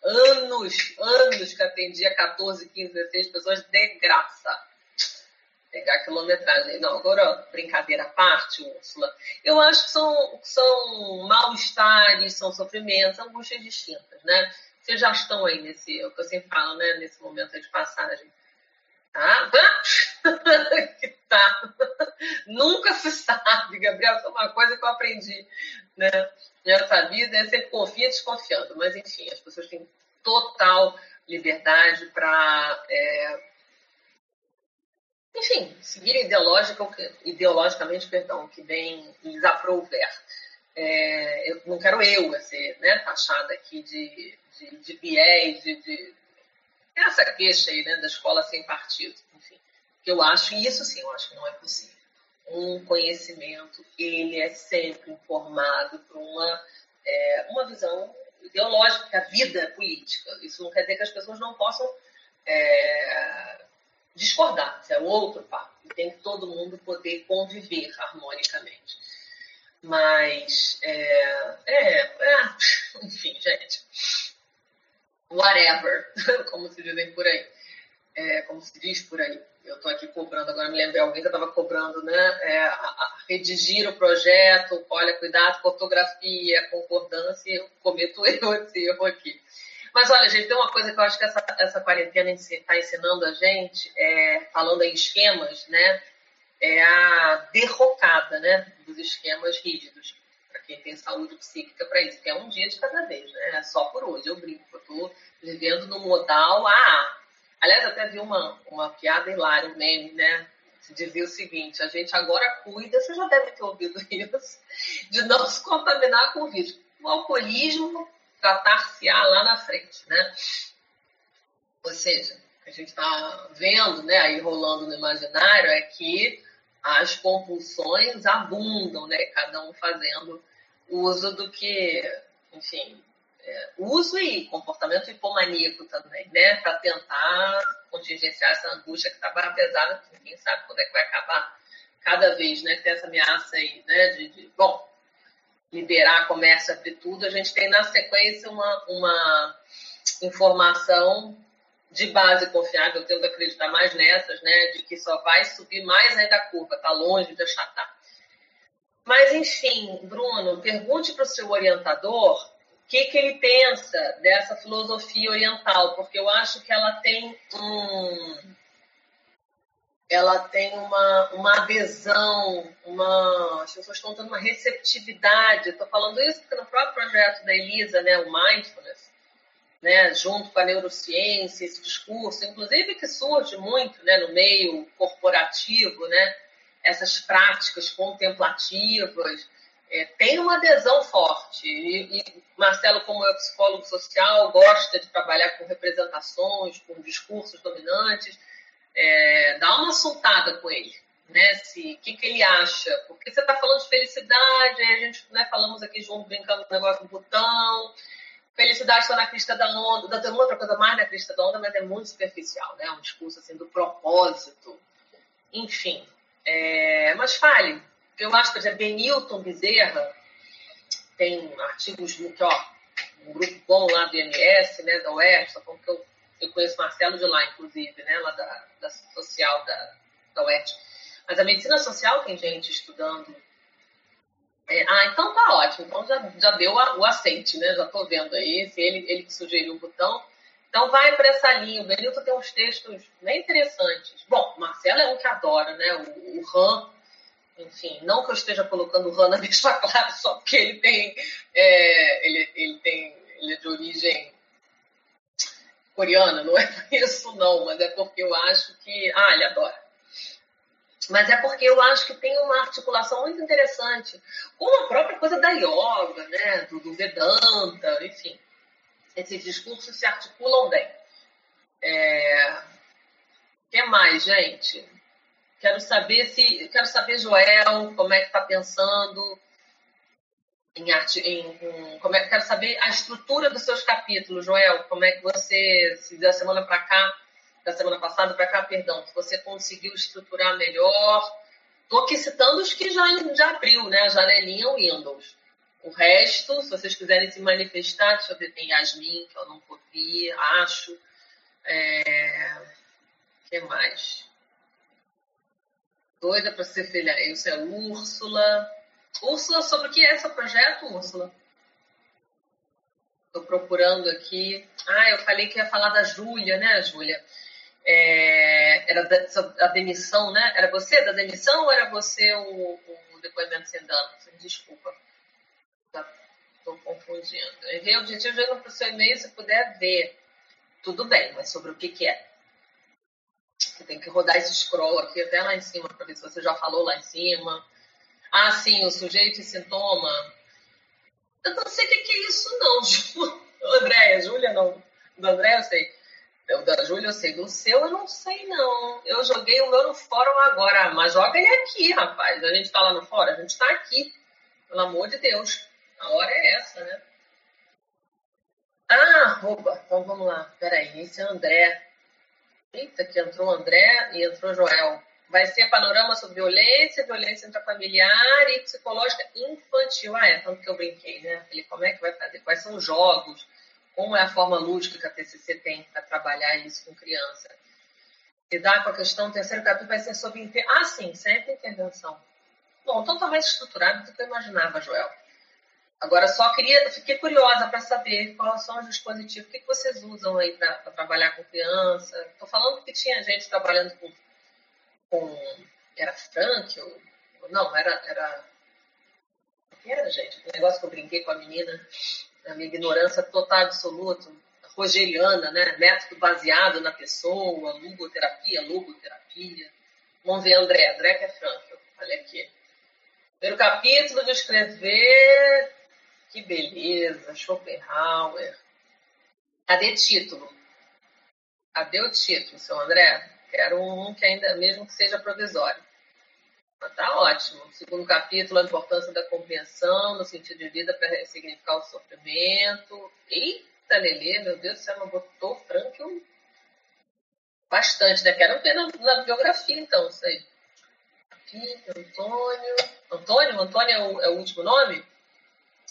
Anos, anos que atendia 14, 15, 16 pessoas de graça. Pegar quilometragem. Não, agora, brincadeira à parte, Úrsula. Eu acho que são, são mal-estares, são sofrimentos, angústias distintas, né? Vocês já estão aí nesse, é o que eu sempre falo, né? Nesse momento de passagem. Tá? que tá. Nunca se sabe, Gabriel. Isso é uma coisa que eu aprendi né? nessa vida. É sempre confia desconfiando. Mas, enfim, as pessoas têm total liberdade para. É... enfim, seguir ideológica, ideologicamente, perdão, que bem lhes aprouver. É, eu não quero eu ser né, taxada aqui de, de, de de, de, essa queixa aí né, da escola sem partido, enfim. Eu acho, e isso sim, eu acho que não é possível. Um conhecimento, ele é sempre informado por uma, é, uma visão ideológica, que a vida é política. Isso não quer dizer que as pessoas não possam é, discordar, isso é outro papo. Tem que todo mundo poder conviver harmonicamente. Mas, é, é, é, enfim, gente, whatever, como se dizem por aí, é, como se diz por aí. Eu estou aqui cobrando, agora me lembrei, alguém que estava cobrando, né? É, a, a redigir o projeto, olha, cuidado com ortografia, concordância, eu cometo eu esse erro aqui. Mas olha, gente, tem uma coisa que eu acho que essa, essa quarentena está ensinando a gente, é, falando em esquemas, né? é a derrocada né, dos esquemas rígidos, para quem tem saúde psíquica para isso, que é um dia de cada vez, né? É só por hoje. Eu brinco, eu estou vivendo no modal AA. Aliás, até vi uma, uma piada hilária, um meme, né? Dizia o seguinte: a gente agora cuida, você já deve ter ouvido isso, de não se contaminar com o vírus. O alcoolismo tratar-se-á lá na frente, né? Ou seja, a gente está vendo, né, aí rolando no imaginário, é que as compulsões abundam, né? Cada um fazendo uso do que, enfim, é, uso e comportamento hipomaníaco também, né? Para tentar contingenciar essa angústia que está barra pesada, que ninguém sabe quando é que vai acabar. Cada vez, né? Que tem essa ameaça aí, né? De, de bom, liberar comércio, abrir tudo, a gente tem na sequência uma, uma informação de base confiável, eu tendo a acreditar mais nessas, né, de que só vai subir mais ainda a curva, está longe de achatar. Mas, enfim, Bruno, pergunte para o seu orientador o que, que ele pensa dessa filosofia oriental, porque eu acho que ela tem um. Ela tem uma, uma adesão, uma, as pessoas estão tendo uma receptividade. Estou falando isso porque no próprio projeto da Elisa, né, o Mindfulness, né, junto com a neurociência, esse discurso, inclusive que surge muito né, no meio corporativo, né, essas práticas contemplativas, é, tem uma adesão forte. E, e, Marcelo, como é psicólogo social, gosta de trabalhar com representações, com discursos dominantes. É, dá uma soltada com ele. Né, se o que, que ele acha, porque você está falando de felicidade, a gente né, falamos aqui junto brincando com o negócio do botão, Felicidade está na crista da onda, tem outra coisa mais na crista da onda, mas é muito superficial, né? Um discurso assim do propósito. Enfim, É, mas fale. Eu acho, exemplo, Benilton Bezerra tem artigos que, ó, um grupo bom lá do IMS, né, da UERJ, como que eu, eu conheço Marcelo de lá, inclusive, né, lá da, da social da, da UERJ. Mas a medicina social tem gente estudando. É, ah, então tá ótimo. Então já, já deu a, o aceite, né? Já tô vendo aí. Se ele, ele que sugeriu o botão. Então vai para essa linha. O Benilton tem uns textos bem interessantes. Bom, Marcelo é um que adora, né? O, o Han, enfim, não que eu esteja colocando o Han na mesma classe só porque ele tem, é, ele, ele tem, ele é de origem coreana, não é por isso não, mas é porque eu acho que, ah, ele adora. Mas é porque eu acho que tem uma articulação muito interessante com a própria coisa da yoga, né, do, do Vedanta, enfim esses discursos se articulam bem. É... O que mais, gente? Quero saber se. Quero saber, Joel, como é que está pensando em arte. Em, em, como é, quero saber a estrutura dos seus capítulos, Joel. Como é que você, se da semana para cá, da semana passada para cá, perdão, se você conseguiu estruturar melhor. Estou aqui citando os que já, já abriu, né? A janelinha Windows. O resto, se vocês quiserem se manifestar, deixa eu ver, tem Yasmin, que eu não ouvi, acho. É... O que mais? Doida para ser filha. Isso é Úrsula. Úrsula, sobre o que é esse projeto, Úrsula? Estou procurando aqui. Ah, eu falei que ia falar da Júlia, né, Júlia? É... Era da, a demissão, né? Era você da demissão ou era você o, o depoimento sem dano? Desculpa. Estou confundindo. Enviei o objetivo de para o seu e-mail, se puder ver. Tudo bem, mas sobre o que, que é? Você tem que rodar esse scroll aqui até lá em cima para ver se você já falou lá em cima. Ah, sim, o sujeito e sintoma. Eu não sei o que, é isso, não, Ju. Andréia, Júlia, não. Do André eu sei. O da Júlia eu sei. Do seu eu não sei, não. Eu joguei o meu no fórum agora. Mas joga ele aqui, rapaz. A gente tá lá no fórum? A gente tá aqui. Pelo amor de Deus. A hora é essa, né? Ah, rouba. Então vamos lá. Peraí, esse é André. Eita, que entrou André e entrou Joel. Vai ser panorama sobre violência, violência intrafamiliar e psicológica infantil. Ah, é, tanto que eu brinquei, né? Falei, como é que vai fazer? Quais são os jogos? Como é a forma lúdica que a TCC tem para trabalhar isso com criança? Lidar com a questão, o terceiro capítulo vai ser sobre... Inter... Ah, sim, sempre intervenção. Bom, então tá mais estruturado do que eu imaginava, Joel. Agora, só queria, fiquei curiosa para saber quais são os dispositivos, o que, que vocês usam aí para trabalhar com criança. Estou falando que tinha gente trabalhando com. Com era Frank? Ou, não, era. era que era, gente? O negócio que eu brinquei com a menina, a minha ignorância total, absoluta, rogeriana, né? Método baseado na pessoa, lugoterapia, logoterapia. Vamos ver, André. André que é Frank. Olha aqui. Primeiro capítulo de escrever que beleza, Schopenhauer. Cadê título? Cadê o título, seu André? Quero um que ainda, mesmo que seja provisório. Mas tá ótimo. Segundo capítulo, a importância da compreensão no sentido de vida para ressignificar o sofrimento. Eita, Lelê, meu Deus do céu, não botou Frank bastante, né? Quero ver na, na biografia, então, isso aí. Aqui, Antônio. Antônio? Antônio é o, é o último nome?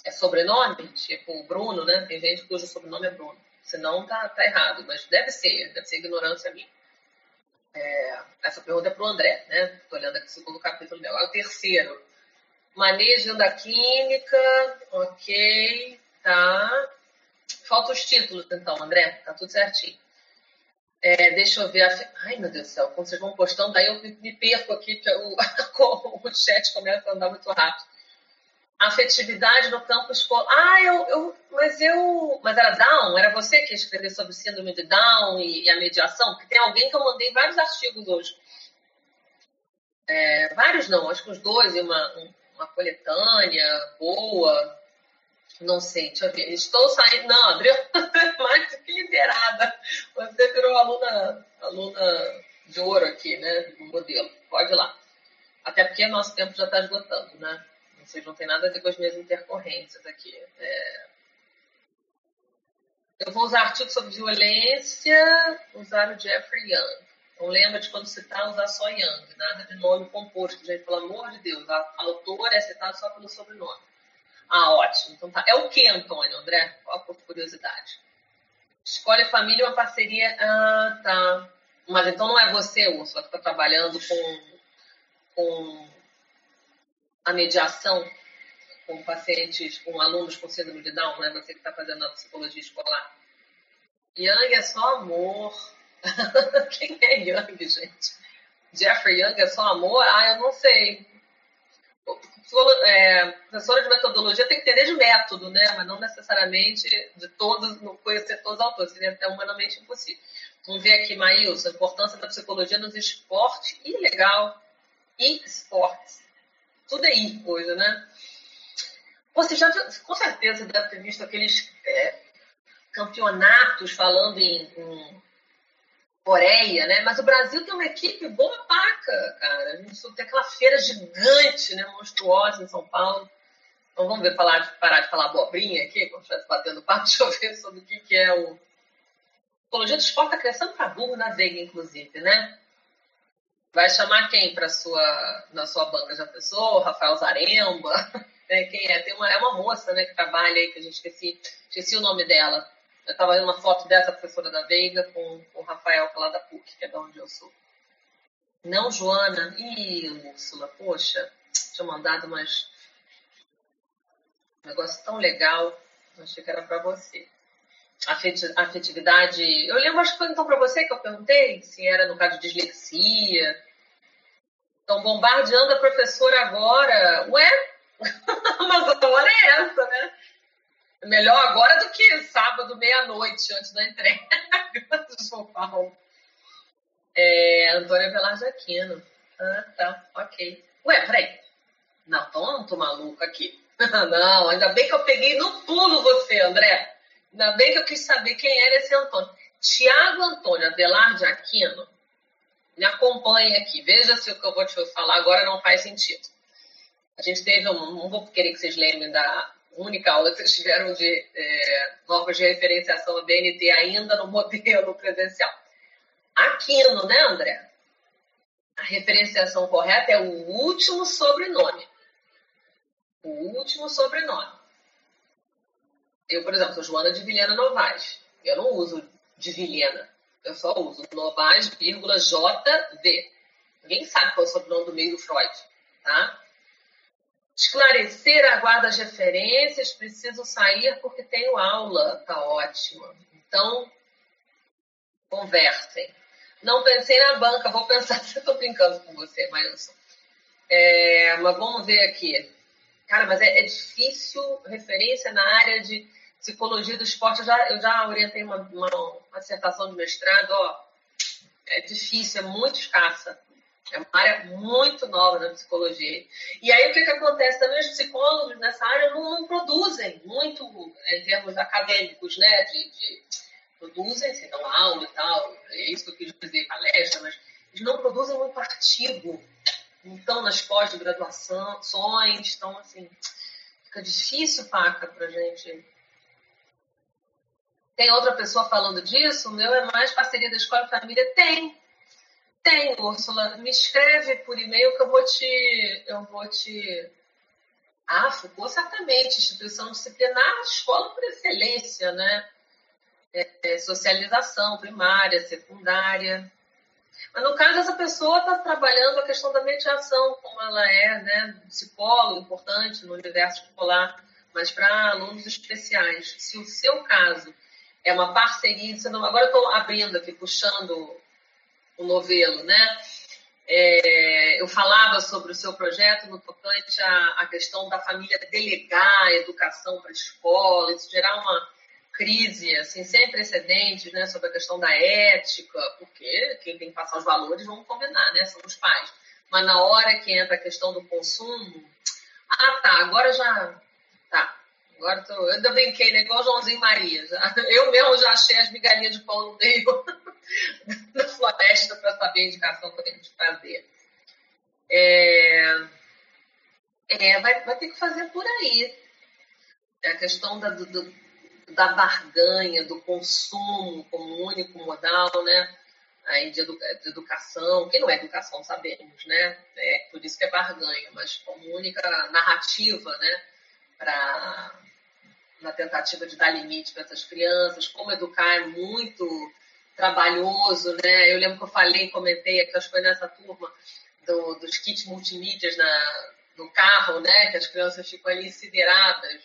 é sobrenome, tipo Bruno, né? Tem gente cujo sobrenome é Bruno. Senão tá, tá errado, mas deve ser, deve ser ignorância minha. É, essa pergunta é para o André, né? Estou olhando aqui o segundo capítulo dela. O terceiro, manejo da clínica, ok, tá. Falta os títulos, então, André, tá tudo certinho. É, deixa eu ver. A... Ai, meu Deus do céu, quando vocês vão postando, daí eu me perco aqui, porque o, o chat começa a andar muito rápido afetividade no campo escolar. Ah, eu, eu, mas eu. Mas era Down? Era você que escreveu sobre síndrome de Down e, e, a mediação? Porque tem alguém que eu mandei vários artigos hoje. É, vários não, acho que uns dois e uma, uma coletânea boa. Não sei, deixa eu ver. Estou saindo. Não, Adriana, mais que liderada. Você virou aluna, aluna de ouro aqui, né? Do modelo. Pode ir lá. Até porque nosso tempo já está esgotando, né? Vocês não tem nada a ver com as minhas intercorrências aqui. É... Eu vou usar artigos sobre violência, usar o Jeffrey Young. Então lembra de quando citar usar só Yang, nada de nome composto, gente, pelo amor de Deus. A autor é citado só pelo sobrenome. Ah, ótimo. Então tá. É o que, Antônio, André? Qual a curiosidade? Escolhe família uma parceria. Ah, tá. Mas então não é você, Úrsula, que está trabalhando com, com a mediação com pacientes, com alunos com síndrome de Down, não é você que está fazendo a psicologia escolar. Yang é só amor. Quem é Yang, gente? Jeffrey Young é só amor? Ah, eu não sei. É, professora de metodologia tem que entender de método, né? Mas não necessariamente de todos, não conhecer todos os autores, seria até humanamente impossível. Vamos ver aqui, Maílson, a importância da psicologia nos esportes e legal. E esportes. Tudo é coisa, né? Você já, com certeza, deve ter visto aqueles é, campeonatos falando em, em, Coreia, né? Mas o Brasil tem uma equipe boa paca, cara. A gente tem aquela feira gigante, né? Monstruosa em São Paulo. Então vamos ver, falar, parar de falar abobrinha aqui, quando estiver batendo papo, deixa eu ver sobre o que, que é o. A psicologia do esporte está crescendo para burro na Veiga, inclusive, né? Vai chamar quem para sua na sua banca? Já pensou? Rafael Zaremba? Né? Quem é? Tem uma, é uma moça né, que trabalha aí, que a gente esqueci, esqueci o nome dela. Eu estava vendo uma foto dessa professora da Veiga com, com o Rafael, é lá da PUC, que é de onde eu sou. Não, Joana. Ih, Úrsula, poxa, tinha mandado umas... um negócio tão legal. Achei que era para você. Afetividade. Eu lembro, acho que foi então para você que eu perguntei se era no caso de dislexia. Estão bombardeando a professora agora. Ué, mas a hora é essa, né? Melhor agora do que sábado, meia-noite, antes da entrega do São Paulo. É, Antônia Velar Aquino. Ah, tá, ok. Ué, peraí. Não, então eu não tô maluco aqui. não, ainda bem que eu peguei no pulo você, André. Ainda bem que eu quis saber quem era esse Antônio. Tiago Antônio Adelar de Aquino. Me acompanhe aqui. Veja se o que eu vou te falar agora não faz sentido. A gente teve, um, não vou querer que vocês lembrem da única aula que vocês tiveram de é, normas de referenciação da BNT ainda no modelo presencial. Aquino, né, André? A referenciação correta é o último sobrenome. O último sobrenome. Eu, por exemplo, sou Joana de Vilhena Novaes. Eu não uso de Vilhena. Eu só uso Novaes, vírgula, JV. Ninguém sabe qual é o sobrenome do meio do Freud, tá? Esclarecer, aguardo as referências, preciso sair porque tenho aula, tá ótimo. Então, conversem. Não pensei na banca, vou pensar se eu tô brincando com você, Mailson. É, mas vamos ver aqui. Cara, mas é, é, difícil referência na área de psicologia do esporte. Eu já, eu já orientei uma, uma, uma dissertação de mestrado, ó. É difícil, é muito escassa. É uma área muito nova da psicologia. E aí o que, que acontece? Também os psicólogos nessa área não, não produzem muito em termos acadêmicos, né? De, de produzem, assim, dão aula e tal, é isso que eu quis dizer, palestra, mas eles não produzem muito artigo. Não estão nas pós-graduações, estão assim. Fica difícil, Paca, pra gente. Tem outra pessoa falando disso? O meu é mais parceria da escola e família? Tem, tem, Úrsula. Me escreve por e-mail que eu vou te. Eu vou te. Ah, Foucault, certamente. Instituição disciplinar, escola por excelência, né? É, é, socialização primária, secundária. Mas no caso, essa pessoa está trabalhando a questão da mediação, como ela é, né? Psicólogo importante no universo escolar, mas para alunos especiais. Se o seu caso é uma parceria, agora eu estou abrindo aqui, puxando o novelo, né? É, eu falava sobre o seu projeto no tocante à, à questão da família delegar a educação para a escola, isso gerar uma crise assim, sem precedentes né, sobre a questão da ética, porque quem tem que passar os valores, vamos combinar, né, são os pais. Mas na hora que entra a questão do consumo, ah, tá, agora já. Agora tô, eu ainda brinquei, né, igual Joãozinho Maria. Já, eu mesmo já achei as migalhinhas de pão no meio da floresta para saber a indicação que eu tenho de fazer. É, é, vai, vai ter que fazer por aí. É a questão da, do, da barganha, do consumo como único modal, né? aí de, edu de, educação, que não é educação, sabemos, né? É, por isso que é barganha, mas como única narrativa, né? Para na tentativa de dar limite para essas crianças, como educar é muito trabalhoso, né? Eu lembro que eu falei, comentei acho que foi nessa turma do, dos kits multimídias na, no carro, né? Que as crianças ficam ali sideradas,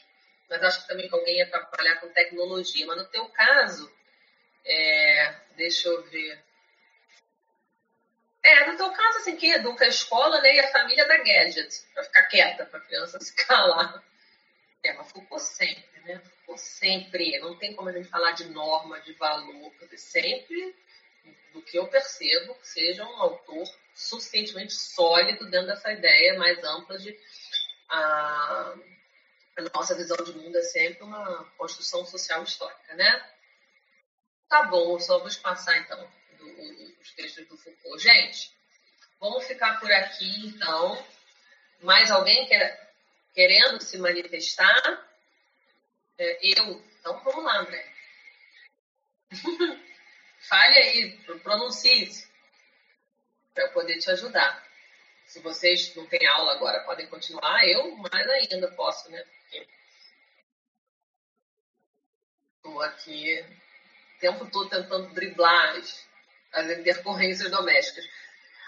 mas acho que também que alguém ia trabalhar com tecnologia. Mas no teu caso, é, deixa eu ver. É, no teu caso, assim, que educa a escola né, e a família da gadget, para ficar quieta, para a criança se calar. Mas Foucault sempre, né? Sempre. Não tem como a gente falar de norma, de valor, porque sempre, do que eu percebo, seja um autor suficientemente sólido dentro dessa ideia mais ampla de a, a nossa visão de mundo é sempre uma construção social histórica, né? Tá bom, só vou passar então do, os textos do Foucault. Gente, vamos ficar por aqui então. Mais alguém quer, querendo se manifestar? É, eu. Então vamos lá, André. Fale aí, pronuncie-se para eu poder te ajudar. Se vocês não têm aula agora, podem continuar. Eu mais ainda posso, né? Estou aqui o tempo todo tentando driblar as, as intercorrências domésticas.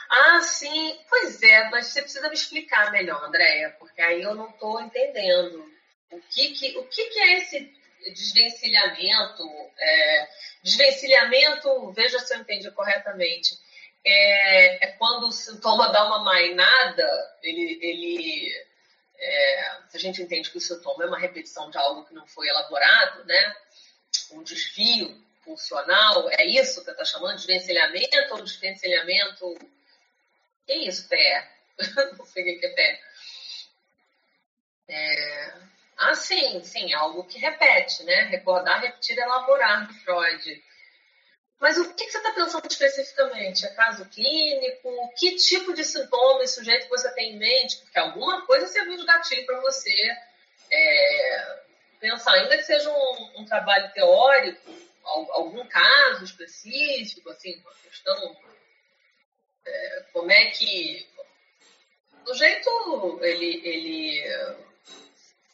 Ah, sim, pois é, mas você precisa me explicar melhor, Andréia, porque aí eu não estou entendendo. O que, que, o que, que é esse desvencilhamento? É, desvencilhamento, veja se eu entendi corretamente é, é quando o sintoma dá uma mainada, ele, ele é, se a gente entende que o sintoma é uma repetição de algo que não foi elaborado, né? Um desvio funcional, é isso que você está chamando? Desvencilhamento ou desvencilhamento? Que isso, pé? não sei o que é pé. É... Ah, sim, sim, algo que repete, né? Recordar, repetir, elaborar de Freud. Mas o que, você está pensando especificamente? É caso clínico? Que tipo de sintoma e sujeito você tem em mente? Porque alguma coisa serviu de gatilho para você é, pensar, ainda que seja um, um trabalho teórico, algum caso específico, assim, uma questão. É, como é que. O jeito ele, ele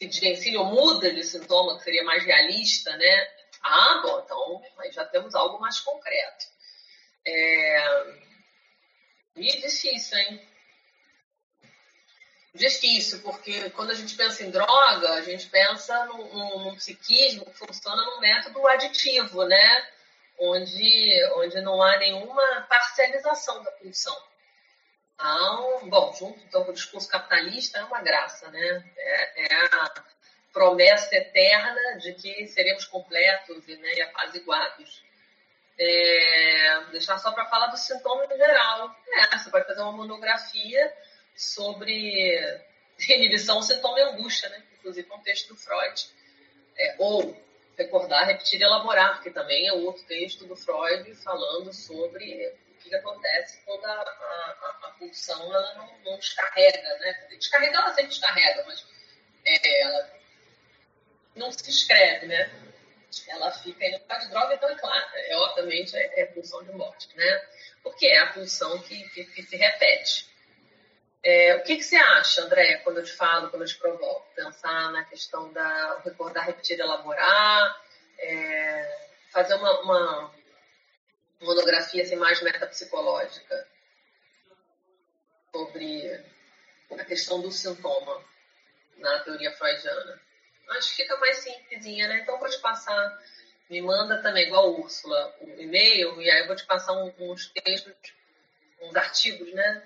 se desvencilha ou muda de sintoma, que seria mais realista, né? Ah, bom, então aí já temos algo mais concreto. É... E difícil, hein? Difícil, porque quando a gente pensa em droga, a gente pensa num, num, num psiquismo que funciona num método aditivo, né? Onde, onde não há nenhuma parcialização da pulsão. Então, bom, junto então, com o discurso capitalista é uma graça, né? É, é a promessa eterna de que seremos completos né, e apaziguados. É, deixar só para falar do sintoma em geral. É, você pode fazer uma monografia sobre inibição, sintoma e angústia, né? inclusive um texto do Freud. É, ou recordar, repetir e elaborar, porque também é outro texto do Freud falando sobre que, acontece quando a, a, a, pulsão ela não, não descarrega. Né? Descarregar ela sempre descarrega, mas é, ela não se escreve, né? Ela fica indo para de droga, então, é claro, é, obviamente, é, é pulsão de morte, né? Porque é a pulsão que, que, que se repete. É, o que, que você acha, André, quando eu te falo, quando eu te provoco? Pensar na questão da recordar, repetir, elaborar, é, fazer uma, uma monografia assim, mais metapsicológica sobre a questão do sintoma na teoria freudiana acho que fica mais simplesinha, né? Então vou te passar, me manda também, igual a Úrsula, um e-mail, e aí eu vou te passar um, uns textos, uns artigos, né?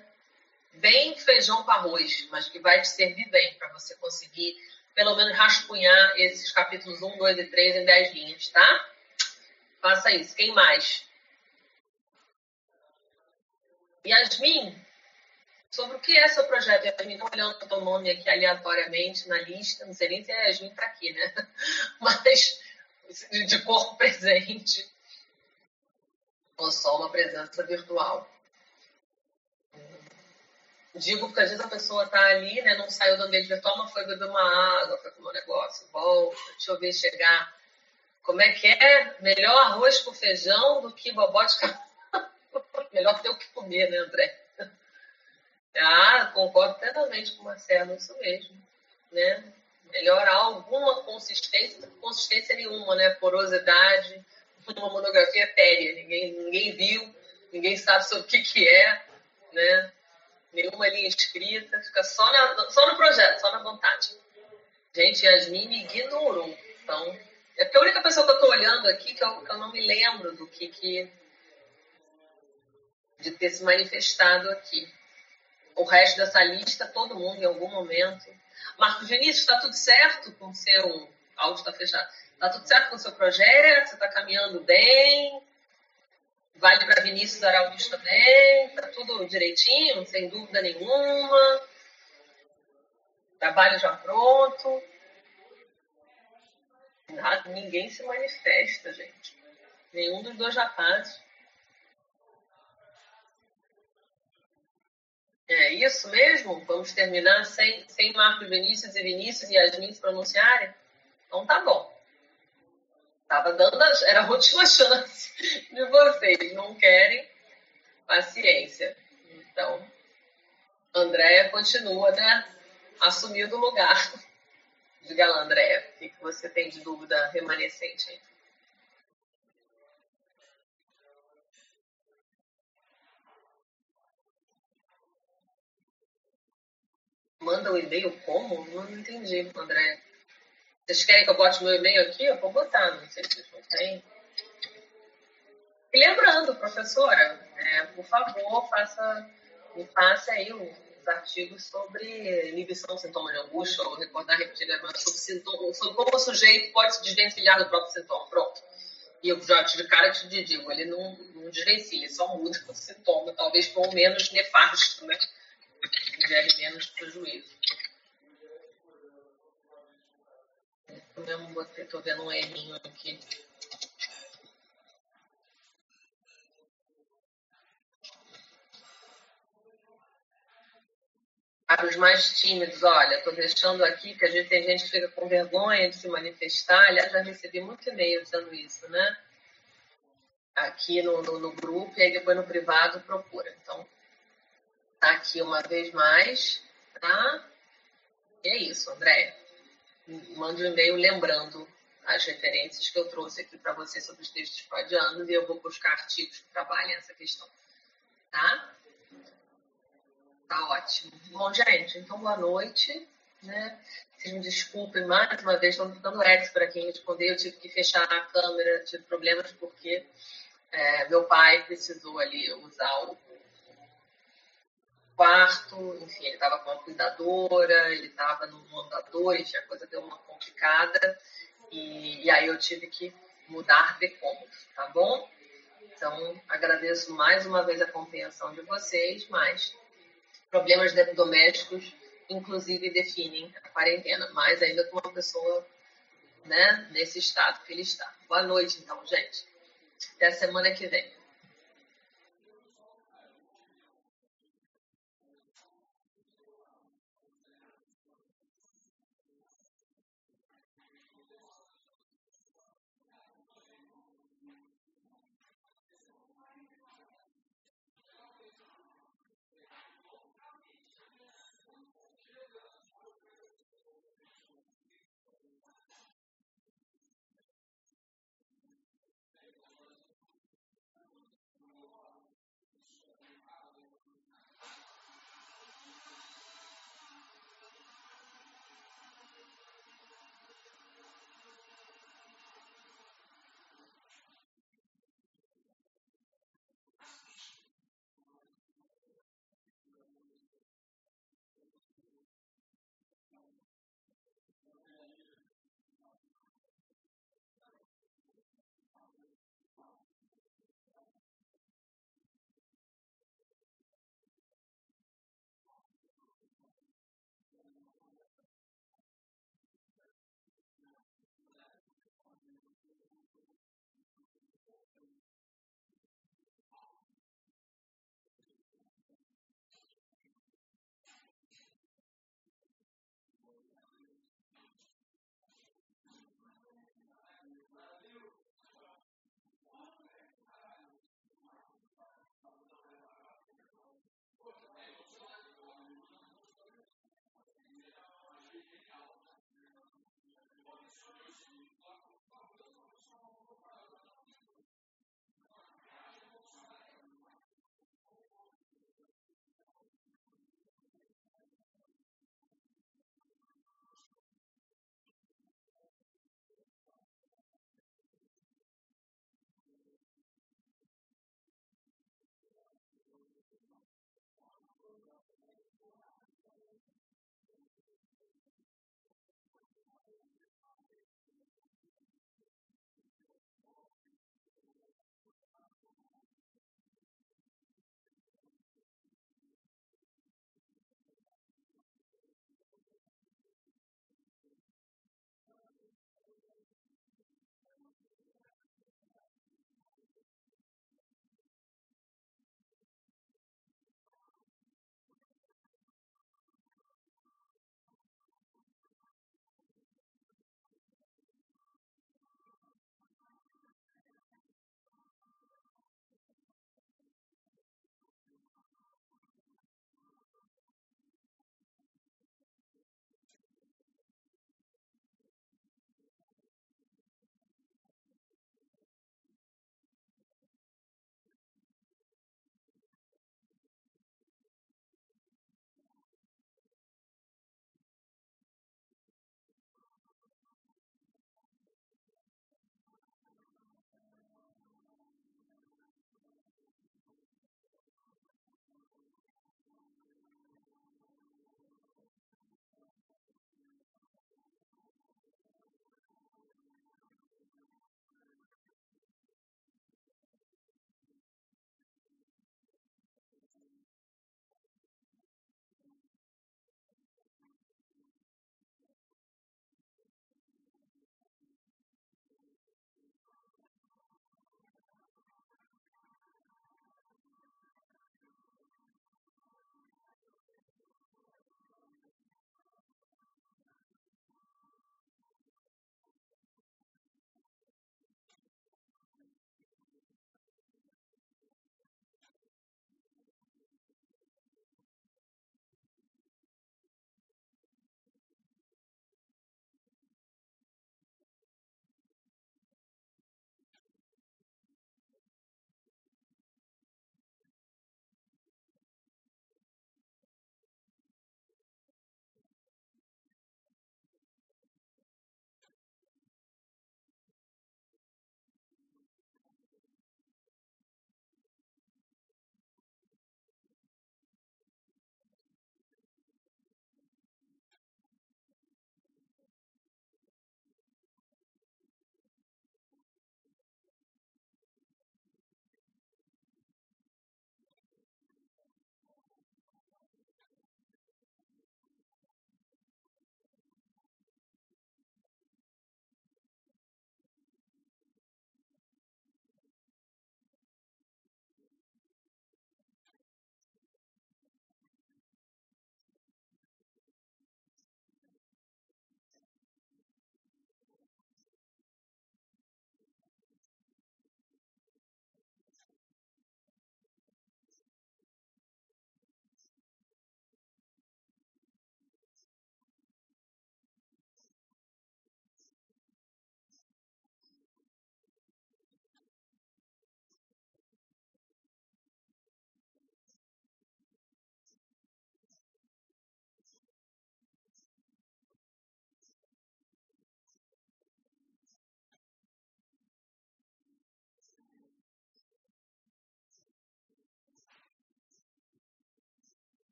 Bem feijão com arroz, mas que vai te servir bem para você conseguir, pelo menos, rascunhar esses capítulos 1, 2 e 3 em 10 linhas, tá? Faça isso. Quem mais? Yasmin, sobre o que é seu projeto. Yasmin, estou olhando o teu nome aqui aleatoriamente na lista, não sei nem se a Yasmin está aqui, né? Mas de corpo presente ou só uma presença virtual. Digo porque às vezes a pessoa está ali, né, não saiu do ambiente virtual, mas foi beber uma água, foi comer um negócio, volta, deixa eu ver chegar. Como é que é? Melhor arroz com feijão do que bobó de cavalo. Melhor ter o que comer, né, André? Ah, concordo plenamente com o Marcelo, isso mesmo. Né? Melhorar alguma consistência, consistência nenhuma, né? Porosidade, uma monografia etérea, ninguém, ninguém viu, ninguém sabe sobre o que, que é, né? Nenhuma linha escrita, fica só, na, só no projeto, só na vontade. Gente, Yasmin me ignorou. Então, é a única pessoa que eu estou olhando aqui que eu, que eu não me lembro do que, que de ter se manifestado aqui. O resto dessa lista, todo mundo em algum momento. Marcos Vinícius, está tudo certo com seu. áudio está fechado. Está tudo certo com o seu projeto? Você está caminhando bem? Vale para Vinícius Araújo também? Está tudo direitinho, sem dúvida nenhuma? Trabalho já pronto? Nada, ninguém se manifesta, gente. Nenhum dos dois rapazes. É isso mesmo? Vamos terminar sem, sem Marcos Vinícius e Vinícius e Yasmin se pronunciarem? Então tá bom. Tava dando, era a última chance de vocês. Não querem? Paciência. Então, Andréia continua, né? Assumindo o lugar. Diga lá, Andréia, o que você tem de dúvida remanescente aí? Manda o e-mail como? Não entendi, André. Vocês querem que eu bote meu e-mail aqui? Eu vou botar, não sei se vocês não têm. E lembrando, professora, é, por favor, faça, me passe aí os artigos sobre inibição sintoma de angústia, ou recordar repetidamente sobre, sintoma, sobre como o sujeito pode se desvencilhar do próprio sintoma. Pronto. E eu já de cara te digo, ele não, não desvencilha, só muda o sintoma, talvez com menos nefasto, né? Gere menos prejuízo. Botei, tô vendo um errinho aqui. Para os mais tímidos, olha, estou deixando aqui que a gente tem gente que fica com vergonha de se manifestar. Aliás, já recebi muito e-mail dizendo isso, né? Aqui no, no, no grupo e aí depois no privado procura. Então, tá aqui uma vez mais, tá? E é isso, André. Mande um e-mail lembrando as referências que eu trouxe aqui para você sobre os textos freudianos e eu vou buscar artigos que trabalhem essa questão, tá? Tá ótimo. Bom, gente, então boa noite, né? Vocês me desculpem mais uma vez, estou dando ex para quem responder. Eu tive que fechar a câmera, tive problemas porque é, meu pai precisou ali usar o quarto, enfim, ele estava com uma cuidadora, ele estava no andador, a coisa deu uma complicada. E, e aí eu tive que mudar de cômodo, tá bom? Então, agradeço mais uma vez a compreensão de vocês, mas problemas domésticos, inclusive, definem a quarentena, mais ainda com uma pessoa né, nesse estado que ele está. Boa noite, então, gente. Até a semana que vem.